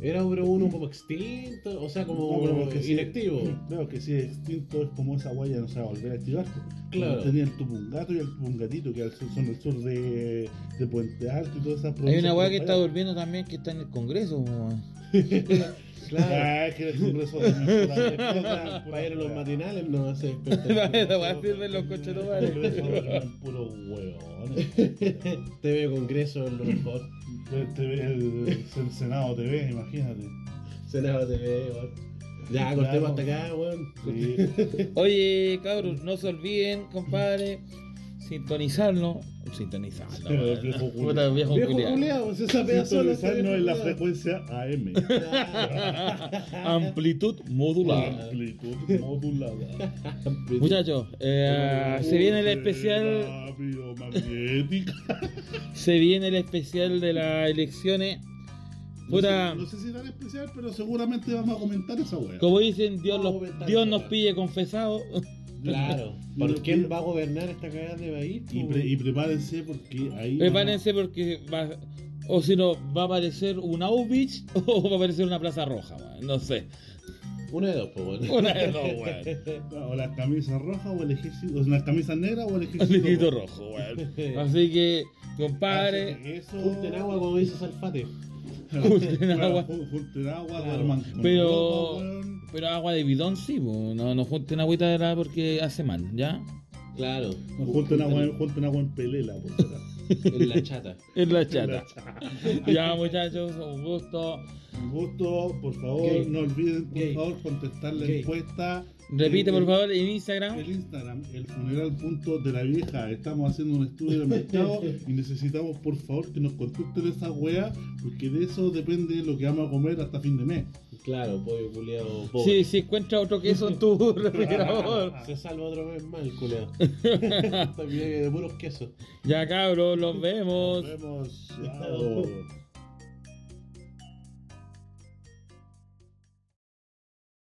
Era pero uno como extinto, o sea, como No, pero que sí- inactivo. [CLEARS THROAT] Claro que si es extinto es como esa huella no se va a volver a activar. pues. Claro. Tenía el Tupungato y el Tupungatito, que son el sur de, de Puente Alto y todas esas Hay provincias. una weá que está allá. durmiendo también que está en el Congreso. [LAUGHS] Claro. Ah, es que el Congreso también Para ir a los matinales no se Esa weá sirve en los coches. Congreso eran puros hueones. TV Congreso es lo mejor. El, Senado TV, imagínate. Senado TV, weón. Ya, cortemos hasta acá, weón. [LAUGHS] Oye, cabros, no se olviden, compadre, sintonizarnos. Sintonizarnos. Pero viejo. Puta, viejo Viejo pues la frecuencia AM. Amplitud modular. [LAUGHS] Amplitud modulada. Muchachos, eh, se viene el especial. Se viene el especial de las elecciones. Puta, No sé, no sé si tan especial, pero seguramente vamos a comentar esa wea. como dicen, Dios, los- Dios nos pille confesado. Claro. [LAUGHS] ¿Por quién va a gobernar esta cagada de país? Y, pre- y prepárense porque ahí. Prepárense porque va, o si no, va a aparecer un Auschwitz [LAUGHS] o va a aparecer una plaza roja, weón. no sé. Una de dos, pues, weón. Una de dos, weón. [LAUGHS] O las camisas rojas o el ejército. O las camisas negras o el ejército. El ejército rojo, weón. Así que, compadre, Eso. Junten agua, como dice Salfate. Junten agua. Jun- Junten agua, Claro. Pero. Pero agua de bidón sí, no, no junten agüita de la porque hace mal, ¿ya? Claro. Junten agua, junten agua en pelela, por si acaso. [LAUGHS] En la chata. En la chata. [LAUGHS] Ya, muchachos, un gusto. Un gusto, por favor, no olviden, por favor, contestar la encuesta. Repite, El- por favor, en Instagram. El Instagram, el funeral punto de la vieja. Estamos haciendo un estudio de mercado [LAUGHS] y necesitamos, por favor, que nos contesten esa wea, porque de eso depende lo que vamos a comer hasta fin de mes. Claro, pollo culiado. Si, si encuentra otro queso en tu [LAUGHS] refrigerador. Se salva otro vez más el vida [LAUGHS] de puros quesos. Ya, cabros, los vemos. Nos vemos. Chao.